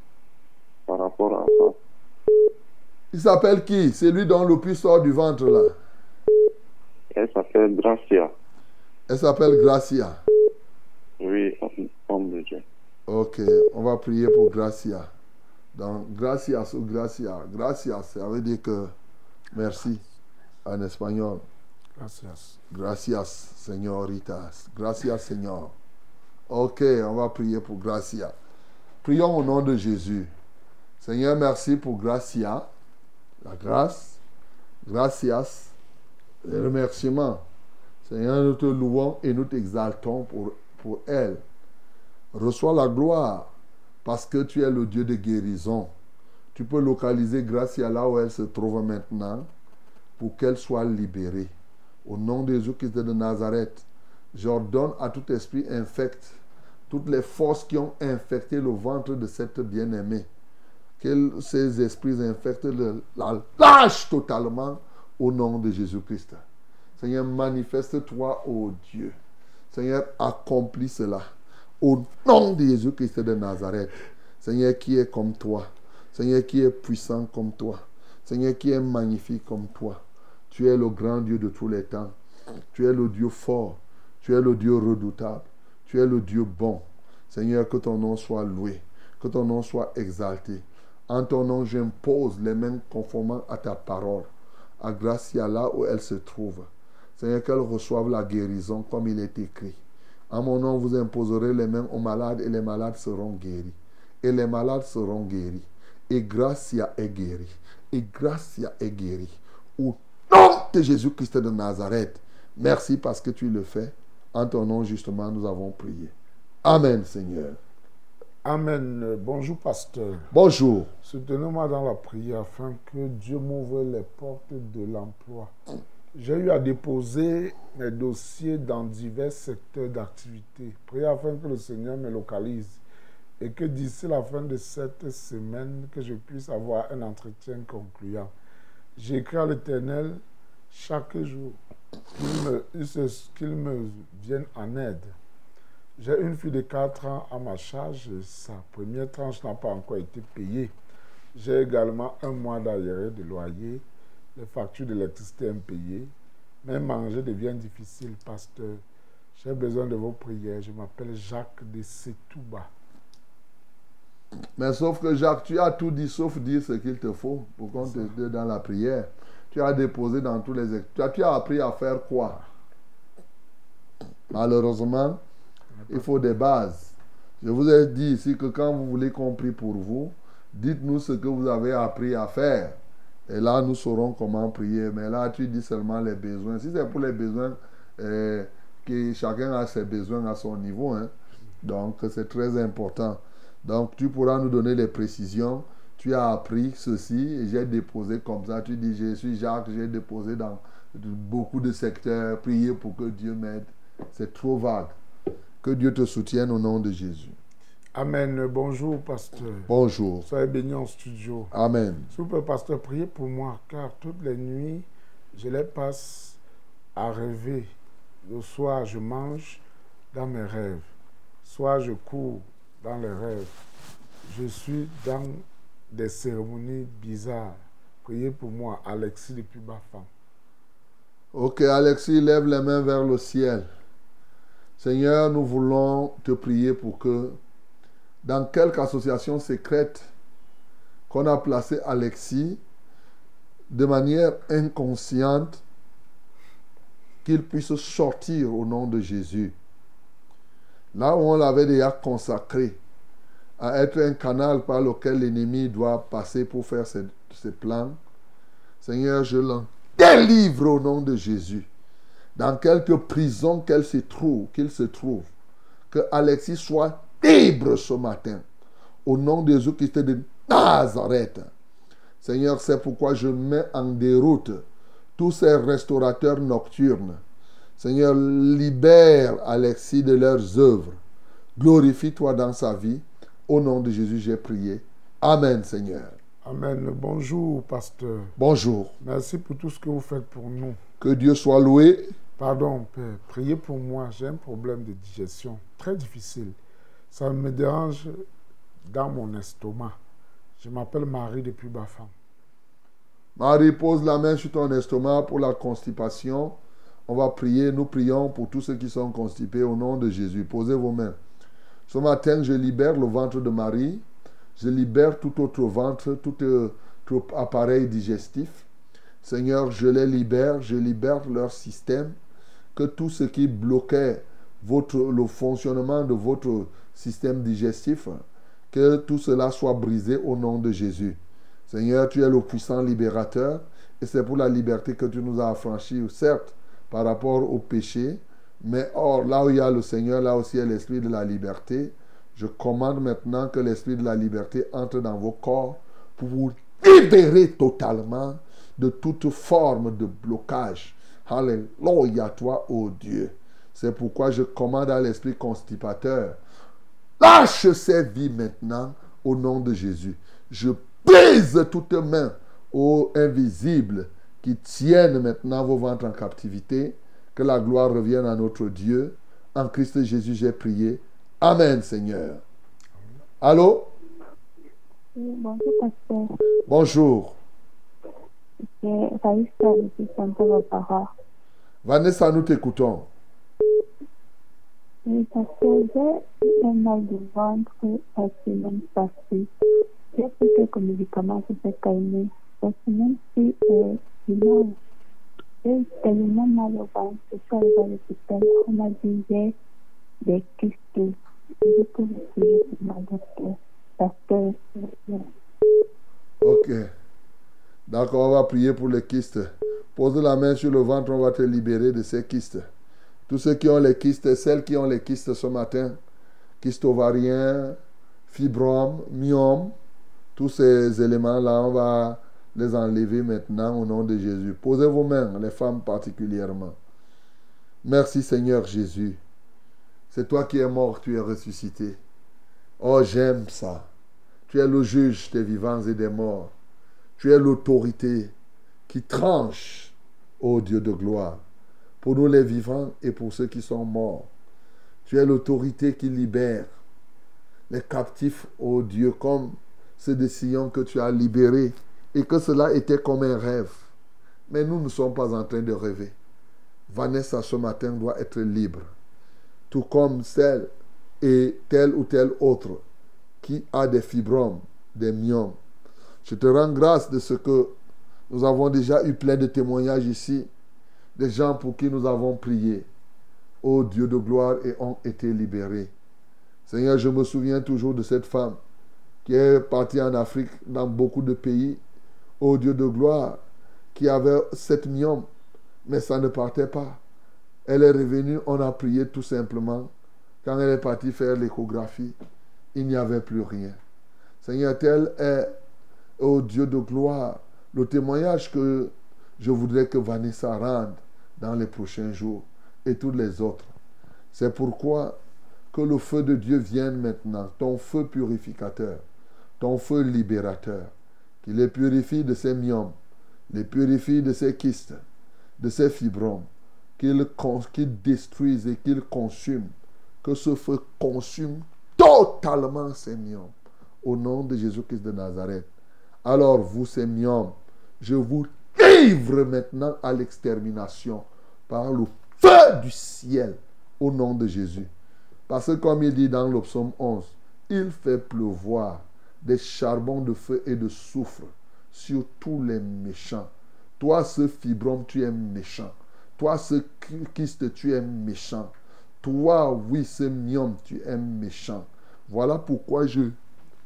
par rapport à ça. Il s'appelle qui? C'est lui dont le puits sort du ventre là. Elle s'appelle Gracia. Elle s'appelle Gracia. Oui, homme de Dieu. Ok, on va prier pour Gracia. Donc, gracias ou gracia. Gracias, ça veut dire que merci en espagnol. Gracias. Gracias, señoritas. Gracias, Seigneur. Ok, on va prier pour Gracia. Prions au nom de Jésus. Seigneur, merci pour Gracia, la grâce. Gracias, les remerciements. Seigneur, nous te louons et nous t'exaltons pour, pour elle. Reçois la gloire parce que tu es le Dieu de guérison. Tu peux localiser Gracia là où elle se trouve maintenant pour qu'elle soit libérée. Au nom de Jésus-Christ de Nazareth, j'ordonne à tout esprit infect, toutes les forces qui ont infecté le ventre de cette bien-aimée, que ces esprits infectent le- la lâchent totalement au nom de Jésus-Christ. Seigneur, manifeste-toi, ô Dieu. Seigneur, accomplis cela. Au nom de Jésus-Christ de Nazareth. Seigneur, qui est comme toi. Seigneur, qui est puissant comme toi. Seigneur, qui est magnifique comme toi. Tu es le grand Dieu de tous les temps. Tu es le Dieu fort. Tu es le Dieu redoutable. Tu es le Dieu bon. Seigneur, que ton nom soit loué. Que ton nom soit exalté. En ton nom, j'impose les mains conformément à ta parole. À Gracia, là où elle se trouve. Seigneur, qu'elle reçoive la guérison comme il est écrit. En mon nom, vous imposerez les mains aux malades et les malades seront guéris. Et les malades seront guéris. Et Gracia est guérie. Et Gracia est guérie. Au nom de Jésus-Christ de Nazareth. Merci parce que tu le fais. En ton nom, justement, nous avons prié. Amen, Seigneur. Amen. Bonjour, pasteur. Bonjour. Soutenez-moi dans la prière afin que Dieu m'ouvre les portes de l'emploi. J'ai eu à déposer mes dossiers dans divers secteurs d'activité. Priez afin que le Seigneur me localise et que d'ici la fin de cette semaine, que je puisse avoir un entretien concluant. J'écris à l'Éternel chaque jour qu'il me, qu'il me vienne en aide. J'ai une fille de 4 ans à ma charge. Sa première tranche n'a pas encore été payée. J'ai également un mois d'arriéré de loyer, les factures d'électricité impayées. Même manger devient difficile, pasteur. J'ai besoin de vos prières. Je m'appelle Jacques de Setouba. Mais sauf que Jacques, tu as tout dit sauf dire ce qu'il te faut pour qu'on te dise dans la prière. Tu as déposé dans tous les... Tu as, tu as appris à faire quoi? Malheureusement, il faut des bases. Je vous ai dit ici que quand vous voulez qu'on prie pour vous, dites-nous ce que vous avez appris à faire. Et là, nous saurons comment prier. Mais là, tu dis seulement les besoins. Si c'est pour les besoins, euh, que chacun a ses besoins à son niveau. hein. Donc, c'est très important. Donc, tu pourras nous donner les précisions. Tu as appris ceci et j'ai déposé comme ça. Tu dis, je suis Jacques, j'ai déposé dans beaucoup de secteurs. Priez pour que Dieu m'aide. C'est trop vague. Que Dieu te soutienne au nom de Jésus. Amen. Bonjour, pasteur. Bonjour. Soyez bénis en studio. Amen. S'il vous plaît, pasteur, priez pour moi, car toutes les nuits, je les passe à rêver. le soir, je mange dans mes rêves. Soit je cours dans les rêves. Je suis dans des cérémonies bizarres. Priez pour moi, Alexis depuis Bafam. Ok, Alexis, lève les mains vers le ciel. Seigneur, nous voulons te prier pour que dans quelque association secrète qu'on a placé Alexis, de manière inconsciente, qu'il puisse sortir au nom de Jésus. Là où on l'avait déjà consacré à être un canal par lequel l'ennemi doit passer pour faire ses, ses plans, Seigneur, je l'en délivre au nom de Jésus. Dans quelque prison qu'elle se trouve, qu'il se trouve, que Alexis soit libre ce matin. Au nom de Jésus-Christ de Nazareth. Seigneur, c'est pourquoi je mets en déroute tous ces restaurateurs nocturnes. Seigneur, libère Alexis de leurs œuvres. Glorifie-toi dans sa vie. Au nom de Jésus, j'ai prié. Amen, Seigneur. Amen. Bonjour, pasteur. Bonjour. Merci pour tout ce que vous faites pour nous. Que Dieu soit loué. Pardon, Père. Priez pour moi. J'ai un problème de digestion très difficile. Ça me dérange dans mon estomac. Je m'appelle Marie depuis Bafam. Marie, pose la main sur ton estomac pour la constipation. On va prier. Nous prions pour tous ceux qui sont constipés au nom de Jésus. Posez vos mains. Ce matin, je libère le ventre de Marie. Je libère tout autre ventre, tout, tout appareil digestif. Seigneur, je les libère. Je libère leur système. Que tout ce qui bloquait le fonctionnement de votre système digestif, que tout cela soit brisé au nom de Jésus. Seigneur, tu es le puissant libérateur et c'est pour la liberté que tu nous as affranchis, certes, par rapport au péché, mais or, là où il y a le Seigneur, là aussi il y a l'esprit de la liberté. Je commande maintenant que l'esprit de la liberté entre dans vos corps pour vous libérer totalement de toute forme de blocage. Alléluia, toi, ô Dieu. C'est pourquoi je commande à l'esprit constipateur, lâche ses vies maintenant au nom de Jésus. Je brise toutes mains, ô invisibles, qui tiennent maintenant vos ventres en captivité. Que la gloire revienne à notre Dieu. En Christ Jésus, j'ai prié. Amen, Seigneur. Allô? Bonjour, pasteur. Bonjour. C'est Raïssa depuis Santa Barbara. Vanessa, nous t'écoutons. Oui, pasteur, j'ai eu un mal de ventre la semaine passée. J'ai pris quelques médicaments pour se calmer. La semaine ci euh, dimanche, j'ai tellement mal au ventre. Je suis arrivée à l'hôpital. On m'a dit j'ai des kystes. Je peux vous pour ma docteur. S'il vous plaît. Ok. D'accord, on va prier pour les kystes. Pose la main sur le ventre, on va te libérer de ces kystes. Tous ceux qui ont les kystes, celles qui ont les kystes ce matin, kystes ovariens, fibromes, myomes, tous ces éléments-là, on va les enlever maintenant au nom de Jésus. Posez vos mains, les femmes particulièrement. Merci Seigneur Jésus. C'est toi qui es mort, tu es ressuscité. Oh, j'aime ça. Tu es le juge des vivants et des morts. Tu es l'autorité qui tranche, ô Dieu de gloire, pour nous les vivants et pour ceux qui sont morts. Tu es l'autorité qui libère les captifs, ô Dieu, comme ces décisions que tu as libérés et que cela était comme un rêve. Mais nous ne sommes pas en train de rêver. Vanessa ce matin doit être libre, tout comme celle et tel ou tel autre qui a des fibromes, des myomes. Je te rends grâce de ce que nous avons déjà eu plein de témoignages ici, des gens pour qui nous avons prié. Ô Dieu de gloire, et ont été libérés. Seigneur, je me souviens toujours de cette femme qui est partie en Afrique, dans beaucoup de pays. Ô Dieu de gloire, qui avait sept myome, mais ça ne partait pas. Elle est revenue, on a prié tout simplement. Quand elle est partie faire l'échographie, il n'y avait plus rien. Seigneur, tel est, ô Dieu de gloire, le témoignage que je voudrais que Vanessa rende dans les prochains jours et tous les autres. C'est pourquoi que le feu de Dieu vienne maintenant, ton feu purificateur, ton feu libérateur, qui les purifie de ces myomes, les purifie de ces kystes, de ces fibromes. qu'il qu'il détruise et qu'il consume. Que ce feu consume totalement ces myomes. Au nom de Jésus-Christ de Nazareth. Alors vous, myomes, je vous livre maintenant à l'extermination par le feu du ciel au nom de Jésus. Parce que comme il dit dans le psaume 11, il fait pleuvoir des charbons de feu et de soufre sur tous les méchants. Toi, ce fibrome, tu es méchant. Toi, ce kyste, tu es méchant. Toi, oui, ce myome, tu es méchant. Voilà pourquoi je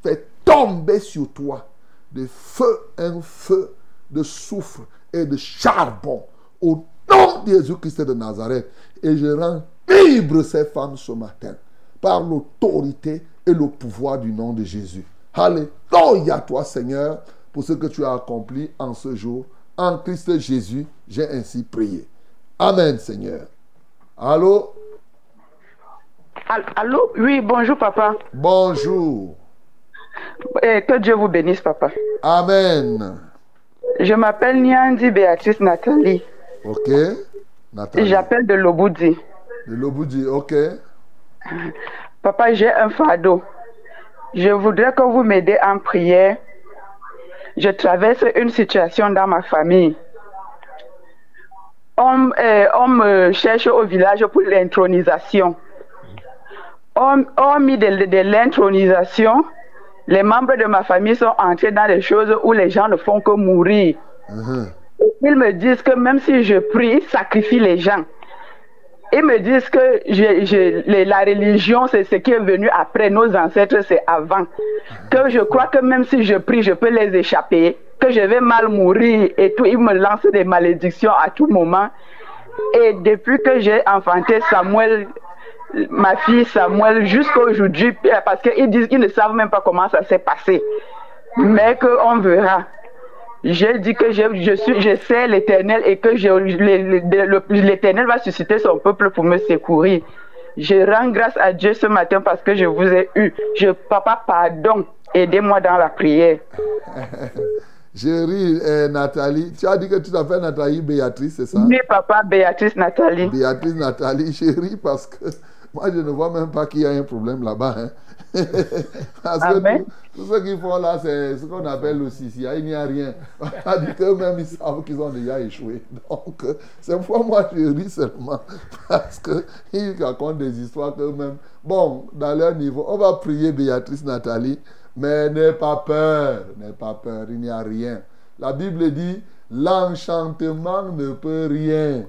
fais tomber sur toi de feu, un feu de soufre et de charbon au nom de Jésus-Christ de Nazareth. Et je rends libre ces femmes ce matin par l'autorité et le pouvoir du nom de Jésus. Alléluia toi Seigneur pour ce que tu as accompli en ce jour. En Christ Jésus, j'ai ainsi prié. Amen Seigneur. Allô? Allô? Oui, bonjour papa. Bonjour. Eh, que Dieu vous bénisse papa. Amen. Je m'appelle Nyandi Béatrice Nathalie. Ok. Nathalie. J'appelle de Loboudi. De Loboudi, ok. Papa, j'ai un fardeau. Je voudrais que vous m'aidiez en prière. Je traverse une situation dans ma famille. On, on me cherche au village pour l'intronisation. On, on mis de, de l'intronisation. Les membres de ma famille sont entrés dans des choses où les gens ne font que mourir. Ils me disent que même si je prie, ils sacrifient les gens. Ils me disent que je, je, les- la religion, c'est ce qui est venu après. Nos ancêtres, c'est avant. Que je crois que même si je prie, je peux les échapper. Que je vais mal mourir et tout. Ils me lancent des malédictions à tout moment. Et depuis que j'ai enfanté Samuel, ma fille Samuel, jusqu'à aujourd'hui, parce qu'ils disent qu'ils ne savent même pas comment ça s'est passé. Mais qu'on verra. J'ai dit que je, je suis, je sais l'éternel et que je- l'éternel va susciter son peuple pour me secourir. Je rends grâce à Dieu ce matin parce que je vous ai eu. Je, papa, pardon. Aidez-moi dans la prière. Chérie euh, Nathalie, tu as dit que tu t'appelles Nathalie Béatrice, c'est ça? Oui, papa, Béatrice Nathalie. Béatrice Nathalie, chérie, parce que moi je ne vois même pas qu'il y a un problème là-bas. hein. parce que tout, tout ce qu'ils font là, c'est ce qu'on appelle le CCA, il n'y a rien. On a dit qu'eux-mêmes, ils savent qu'ils ont déjà échoué. Donc, c'est pourquoi moi je ris seulement. Parce qu'ils racontent des histoires qu'eux-mêmes. Bon, dans leur niveau, on va prier Béatrice Nathalie, mais n'aie pas peur, n'aie pas peur, il n'y a rien. La Bible dit, l'enchantement ne peut rien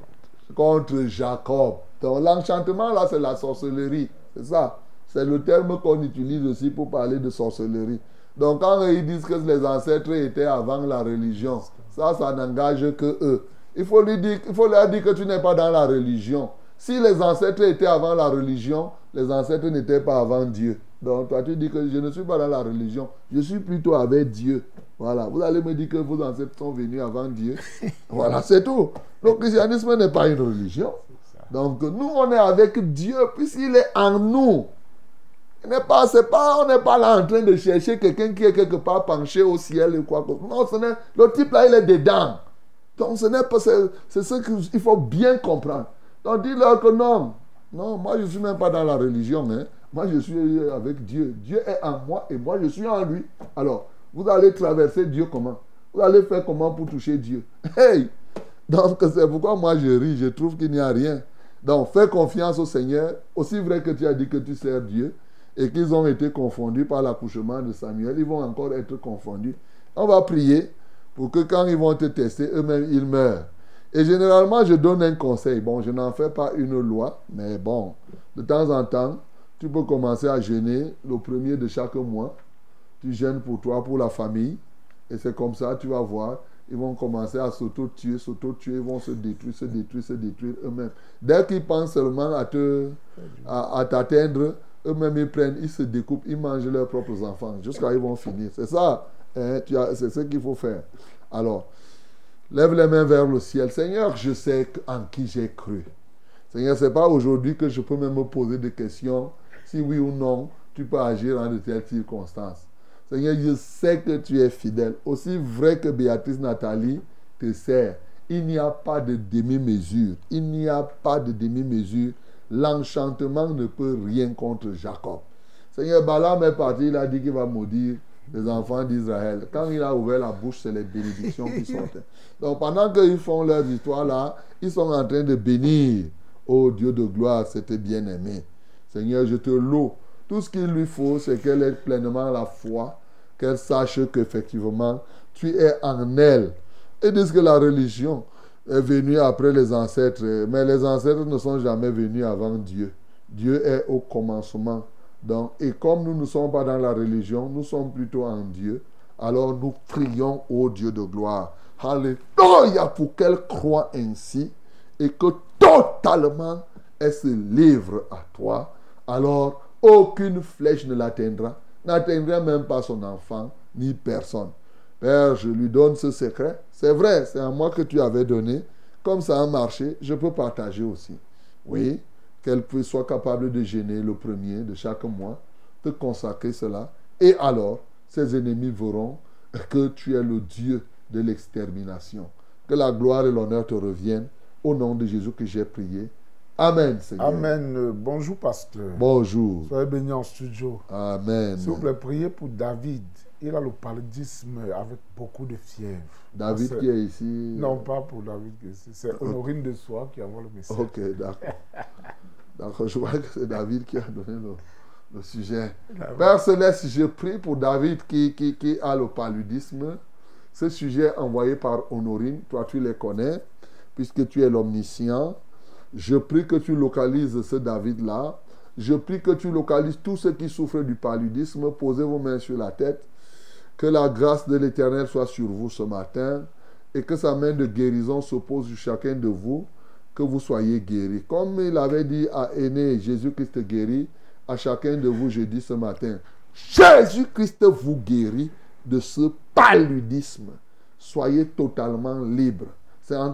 contre Jacob. Donc l'enchantement là, c'est la sorcellerie. C'est ça. C'est le terme qu'on utilise aussi pour parler de sorcellerie. Donc quand ils disent que les ancêtres étaient avant la religion, ça, ça n'engage que eux. Il faut, lui dire, il faut leur dire que tu n'es pas dans la religion. Si les ancêtres étaient avant la religion, les ancêtres n'étaient pas avant Dieu. Donc toi tu dis que je ne suis pas dans la religion, je suis plutôt avec Dieu. Voilà, vous allez me dire que vos ancêtres sont venus avant Dieu. voilà, c'est tout. Le christianisme n'est pas une religion. Donc nous, on est avec Dieu puisqu'il est en nous. Pas, pas, on n'est pas là en train de chercher quelqu'un qui est quelque part penché au ciel ou quoi. que- Non, ce le type là, il est dedans. Donc ce n'est pas, c'est ce qu'il faut bien comprendre. Donc dis-leur que non, non, moi je ne suis même pas dans la religion. Hein. Moi je suis avec Dieu. Dieu est en moi et moi je suis en lui. Alors, vous allez traverser Dieu comment? Vous allez faire comment pour toucher Dieu? Hey Donc c'est pourquoi moi je ris, je trouve qu'il n'y a rien. Donc fais confiance au Seigneur, aussi vrai que tu as dit que tu sers Dieu et qu'ils ont été confondus par l'accouchement de Samuel, ils vont encore être confondus. On va prier pour que quand ils vont te tester, eux-mêmes, ils meurent. Et généralement, je donne un conseil. Bon, je n'en fais pas une loi, mais bon, de temps en temps, tu peux commencer à jeûner le premier de chaque mois. Tu jeûnes pour toi, pour la famille. Et c'est comme ça, tu vas voir, ils vont commencer à s'auto-tuer, s'auto-tuer, ils vont se détruire, se détruire, se détruire eux-mêmes. Dès qu'ils pensent seulement à te, à, t'atteindre, eux-mêmes ils prennent, ils se découpent, ils mangent leurs propres enfants jusqu'à ils vont finir. C'est ça, hein, c'est ce qu'il faut faire. Alors, lève les mains vers le ciel. Seigneur, je sais en qui j'ai cru. Seigneur, ce n'est pas aujourd'hui que je peux même me poser des questions, si oui ou non, tu peux agir en de telles circonstances. Seigneur, je sais que tu es fidèle. Aussi vrai que Béatrice Nathalie te sert. Il n'y a pas de demi-mesure. Il n'y a pas de demi-mesure. L'enchantement ne peut rien contre Jacob. Seigneur, Balaam est parti, il a dit qu'il va maudire les enfants d'Israël. Quand il a ouvert la bouche, c'est les bénédictions qui sortaient. Donc pendant qu'ils font leur histoire là, ils sont en train de bénir. Oh Dieu de gloire, c'était bien aimé. Seigneur, je te loue. Tout ce qu'il lui faut, c'est qu'elle ait pleinement la foi, qu'elle sache qu'effectivement, tu es en elle. Et disent que la religion est venue après les ancêtres, mais les ancêtres ne sont jamais venus avant Dieu. Dieu est au commencement. Donc, et comme nous ne sommes pas dans la religion, nous sommes plutôt en Dieu, alors nous prions au Dieu de gloire. Alléluia pour qu'elle croit ainsi et que totalement elle se livre à toi. Alors, aucune flèche ne l'atteindra, n'atteindra même pas son enfant, ni personne. Père, je lui donne ce secret. C'est vrai, c'est à moi que tu avais donné. Comme ça a marché, je peux partager aussi. Oui, qu'elle soit capable de gêner le premier de chaque mois, de consacrer cela. Et alors, ses ennemis verront que tu es le Dieu de l'extermination. Que la gloire et l'honneur te reviennent. Au nom de Jésus que j'ai prié. Amen, Seigneur. Amen. Bonjour, pasteur. Bonjour. Soyez bénis en studio. Amen. S'il vous plaît, priez pour David. Il a le paludisme avec beaucoup de fièvre. David qui est ici. Non, pas pour David. qui est ici. C'est Honorine de Soie qui envoie le message. Ok, d'accord. D'accord, je vois que c'est David qui a donné le, le sujet. Père Céleste, je prie pour David qui, qui, qui a le paludisme. Ce sujet envoyé par Honorine, toi tu les connais, puisque tu es l'omniscient. Je prie que tu localises ce David-là. Je prie que tu localises tous ceux qui souffrent du paludisme. Posez vos mains sur la tête. Que la grâce de l'Éternel soit sur vous ce matin et que sa main de guérison se pose sur chacun de vous, que vous soyez guéris. Comme il avait dit à Aîné, Jésus-Christ guérit, à chacun de vous, je dis ce matin, Jésus-Christ vous guérit de ce paludisme. Soyez totalement libre. C'est à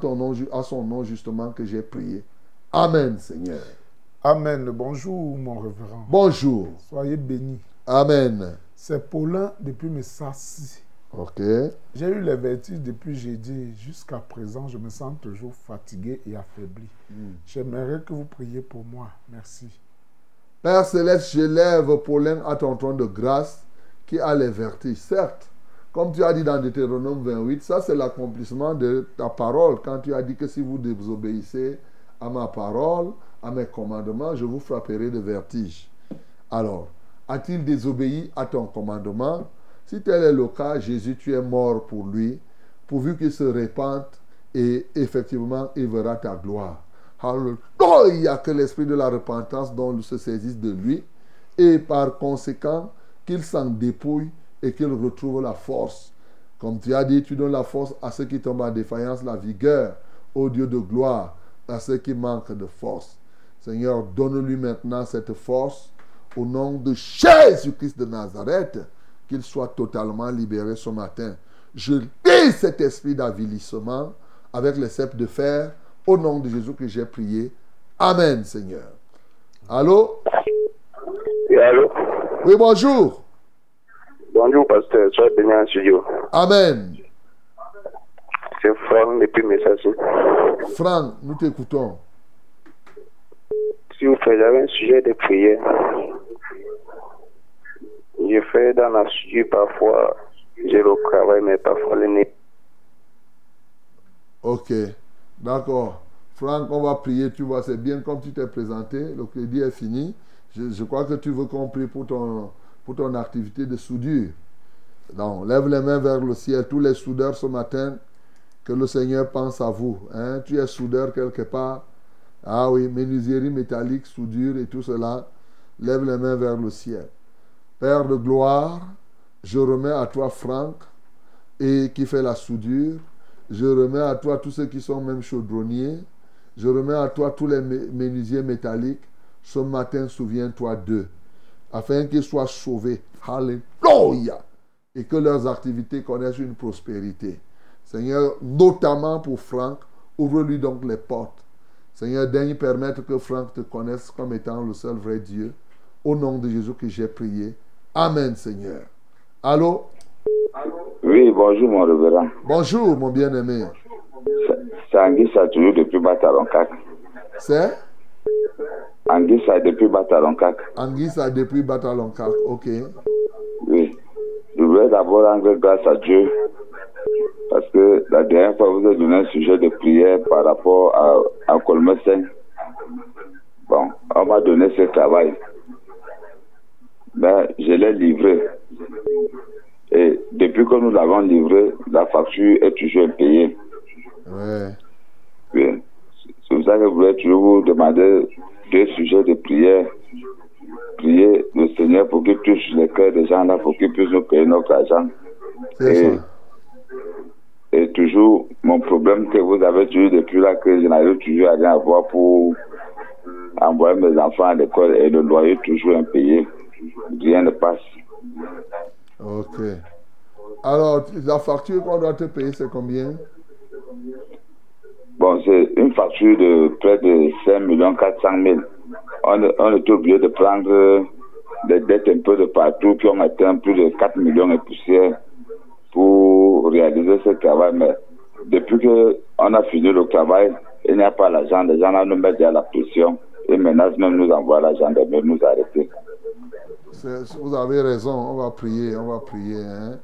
son nom justement que j'ai prié. Amen, Seigneur. Amen. Bonjour, mon révérend. Bonjour. Soyez bénis. Amen. C'est Paulin depuis Messassi. Ok. J'ai eu les vertiges depuis jeudi. Jusqu'à présent, je me sens toujours fatigué et affaibli. J'aimerais que vous priez pour moi. Merci. Père Céleste, je lève Paulin à ton trône de grâce qui a les vertiges. Certes, comme tu as dit dans Deutéronome 28, ça c'est l'accomplissement de ta parole. Quand tu as dit que si vous désobéissez à ma parole, à mes commandements, je vous frapperai de vertiges. Alors, a-t-il désobéi à ton commandement? Si tel est le cas, Jésus, tu es mort pour lui, pourvu qu'il se répande et effectivement, il verra ta gloire. Alléluia, que l'esprit de la repentance dont se saisisse de lui et par conséquent qu'il s'en dépouille et qu'il retrouve la force. Comme tu as dit, tu donnes la force à ceux qui tombent en défaillance, la vigueur, au Dieu de gloire, à ceux qui manquent de force. Seigneur, donne-lui maintenant cette force au nom de Jésus-Christ de Nazareth, qu'il soit totalement libéré ce matin. Je dis cet esprit d'avilissement avec les cèpes de fer au nom de Jésus que j'ai prié. Amen, Seigneur. Allô? Oui, allô? Oui, bonjour. Bonjour, pasteur. Soyez béni en studio. Amen. C'est Franck depuis Messassi. Franck, nous t'écoutons. Si vous faites un sujet de prière. Je fais dans la studio parfois, j'ai le travail, mais parfois le nez. Ok, d'accord. Franck, on va prier, tu vois, c'est bien comme tu t'es présenté, le crédit est fini. Je, je crois que tu veux qu'on prie pour ton, pour ton activité de soudure. Donc, lève les mains vers le ciel, tous les soudeurs ce matin, que le Seigneur pense à vous. Hein? Tu es soudeur quelque part. Ah oui, menuiserie métallique, soudure et tout cela. Lève les mains vers le ciel. Père de gloire, je remets à toi Franck et qui fait la soudure. Je remets à toi tous ceux qui sont même chaudronniers. Je remets à toi tous les menuisiers métalliques. Ce matin, souviens-toi d'eux, afin qu'ils soient sauvés. Alléluia. Et que leurs activités connaissent une prospérité. Seigneur, notamment pour Franck, ouvre-lui donc les portes. Seigneur, daigne permettre que Franck te connaisse comme étant le seul vrai Dieu. Au nom de Jésus que j'ai prié. Amen, Seigneur. Allô? Oui, bonjour, mon révérend. Bonjour, mon bien-aimé. C'est Anguissa toujours depuis Bataroncac. C'est? Anguissa depuis Bataroncac. Anguissa depuis Bataloncac. Ok. Voulais d'abord rendre grâce à Dieu parce que la dernière fois, vous avez donné un sujet de prière par rapport à, à Colmesen. Bon, on m'a donné ce travail. Mais je l'ai livré. Et depuis que nous l'avons livré, la facture est toujours impayée. Ouais. Oui. C'est pour ça que je voulais toujours vous demander deux sujets de prière. Prier le Seigneur pour qu'il touche les cœurs des gens là, pour qu'il puisse nous payer notre argent. Et, et toujours, mon problème que vous avez toujours depuis là, que je n'arrive toujours à rien avoir pour envoyer mes enfants à l'école et le loyer toujours impayé. Rien ne passe. Ok. Alors, la facture qu'on doit te payer, c'est combien? Bon, c'est une facture de près de 5 400 000. On, est- on obligé de prendre des dettes un peu de partout qui ont atteint plus de 4 millions et poussières pour réaliser ce travail. Mais depuis qu'on a fini le travail, il n'y a pas l'argent. Les gens là nous mettent à la pression et menacent même nous envoient la gendarmerie nous arrêter. Vous avez raison, on va prier, on va prier. Hein?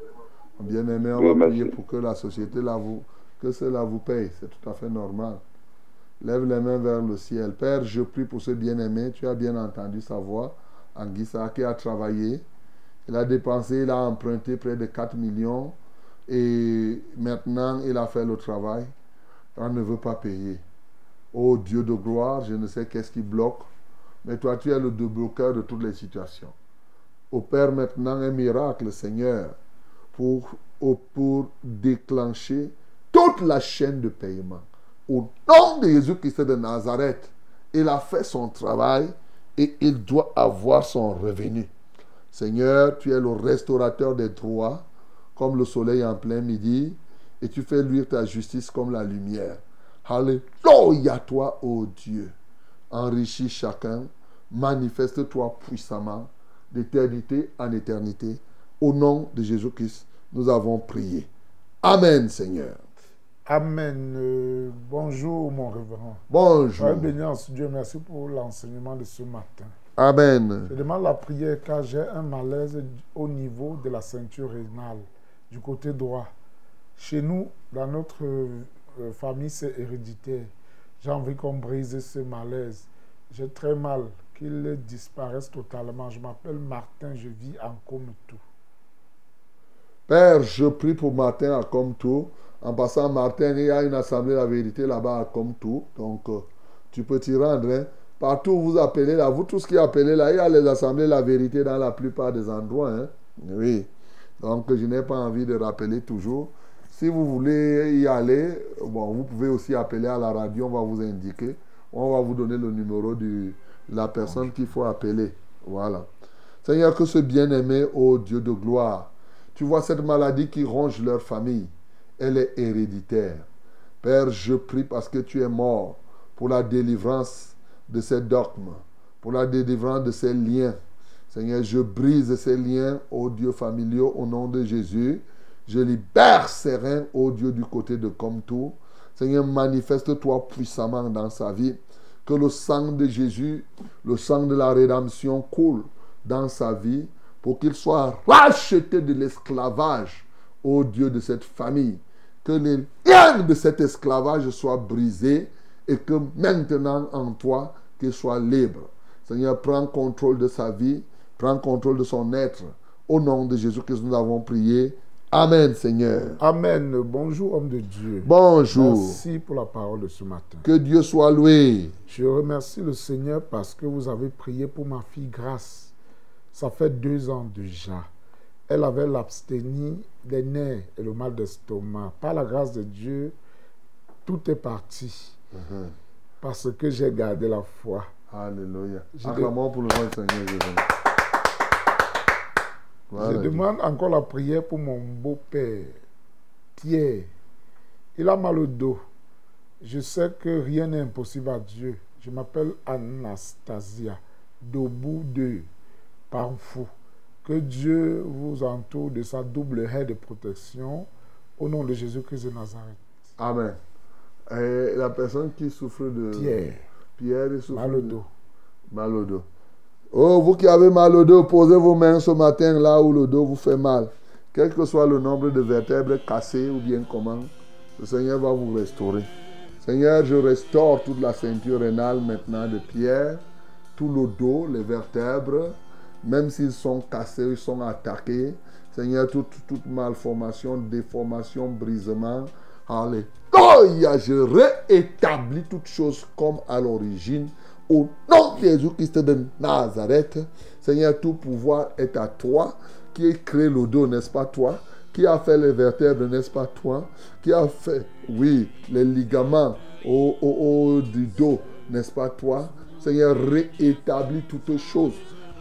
Bien aimé, on Oui, va merci. prier pour que la société là vous, que cela vous paye. C'est tout à fait normal. Lève les mains vers le ciel. Père, je prie pour ce bien-aimé. Tu as bien entendu sa voix. Anguissa qui a travaillé. Il a dépensé, il a emprunté près de 4 millions. Et maintenant, il a fait le travail. On ne veut pas payer. Oh Dieu de gloire, je ne sais qu'est-ce qui bloque. Mais toi, tu es le débloqueur de toutes les situations. Opère maintenant un miracle, Seigneur, pour, pour déclencher toute la chaîne de paiement. Au nom de Jésus-Christ de Nazareth, il a fait son travail et il doit avoir son revenu. Seigneur, tu es le restaurateur des droits, comme le soleil en plein midi, et tu fais luire ta justice comme la lumière. Alléluia, toi, ô Dieu. Enrichis chacun, manifeste-toi puissamment d'éternité en éternité. Au nom de Jésus-Christ, nous avons prié. Amen, Seigneur. Amen. Euh, bonjour, mon révérend. Bonjour. Soyez béni en ce Dieu. Merci pour l'enseignement de ce matin. Amen. Je demande la prière car j'ai un malaise au niveau de la ceinture rénale, du côté droit. Chez nous, dans notre euh, famille, c'est héréditaire. J'ai envie qu'on brise ce malaise. J'ai très mal, qu'il disparaisse totalement. Je m'appelle Martin, je vis en Comtou. Père, je prie pour Martin à Comtou. En passant, Martin, il y a une assemblée La Vérité là-bas à Comtou. Donc, euh, tu peux t'y rendre. hein. Partout où vous appelez là, vous tous qui appelez là, il y a les assemblées La Vérité dans la plupart des endroits. hein. Oui. Donc, je n'ai pas envie de rappeler toujours. Si vous voulez y aller, bon, vous pouvez aussi appeler à la radio, on va vous indiquer. On va vous donner le numéro de la personne qu'il faut appeler. Voilà. Seigneur, que ce bien-aimé, ô Dieu de gloire, tu vois cette maladie qui ronge leur famille. Elle est héréditaire. Père, je prie parce que tu es mort pour la délivrance de ces dogmes, pour la délivrance de ces liens. Seigneur, je brise ces liens, ô Dieu familiaux, au nom de Jésus. Je libère ces reins, ô Dieu, du côté de Comtou. Seigneur, manifeste-toi puissamment dans sa vie. Que le sang de Jésus, le sang de la rédemption coule dans sa vie pour qu'il soit racheté de l'esclavage, ô Dieu de cette famille. Que les liens de cet esclavage soient brisés et que maintenant en toi, qu'il soit libre. Seigneur, prends contrôle de sa vie, prends contrôle de son être. Au nom de Jésus-Christ, nous avons prié. Amen, Seigneur. Amen. Bonjour, homme de Dieu. Bonjour. Merci pour la parole de ce matin. Que Dieu soit loué. Je remercie le Seigneur parce que vous avez prié pour ma fille Grâce. Ça fait deux ans déjà. Elle avait l'absténie des nerfs et le mal d'estomac. Par la grâce de Dieu, tout est parti. Parce que j'ai gardé la foi. Alléluia. Je Acclamons pour le nom du Seigneur Jésus. Je demande encore la prière pour mon beau-père, Pierre. Il a mal au dos. Je sais que rien n'est impossible à Dieu. Je m'appelle Anastasia, Dobou de Panfou. Que Dieu vous entoure de sa double haie de protection au nom de Jésus-Christ de Nazareth. Amen. Et la personne qui souffre de... Pierre. Pierre souffre Mal au de- dos. Mal au dos. Oh, vous qui avez mal au dos, posez vos mains ce matin là où le dos vous fait mal. Quel que soit le nombre de vertèbres cassées ou bien comment, le Seigneur va vous restaurer. Seigneur, je restaure toute la ceinture rénale maintenant de Pierre, tout le dos, les vertèbres, même s'ils sont cassés, ils sont attaqués. Seigneur, toute, malformation, déformation, brisement. Alléluia, je réétablis toutes choses comme à l'origine. Au nom de Jésus-Christ de Nazareth, Seigneur, tout pouvoir est à toi. Qui a créé le dos, n'est-ce pas toi? Qui a fait les vertèbres, n'est-ce pas toi? Qui a fait, oui, les ligaments au, au- au- du dos, n'est-ce pas toi? Seigneur, réétablis toutes choses.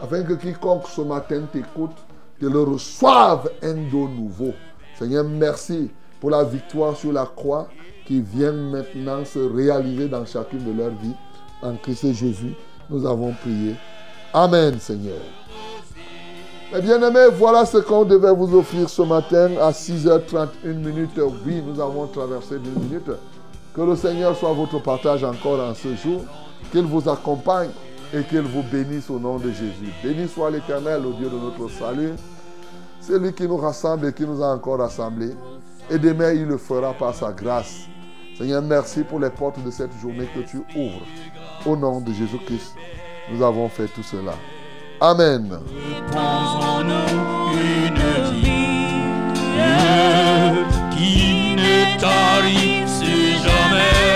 Afin que quiconque ce matin t'écoute, te le reçoive un dos nouveau. Seigneur, merci pour la victoire sur la croix qui vient maintenant se réaliser dans chacune de leurs vies. En Christ Jésus, nous avons prié. Amen, Seigneur. Mes bien-aimés, voilà ce qu'on devait vous offrir ce matin à 6h31 minutes. Oui, nous avons traversé d'une minute. Que le Seigneur soit votre partage encore en ce jour. Qu'il vous accompagne et qu'il vous bénisse au nom de Jésus. Béni soit l'Éternel, le Dieu de notre salut. C'est lui qui nous rassemble et qui nous a encore rassemblés. Et demain, il le fera par sa grâce. Seigneur, merci pour les portes de cette journée que tu ouvres. Au nom de Jésus-Christ, nous avons fait tout cela. Amen. qui ne jamais.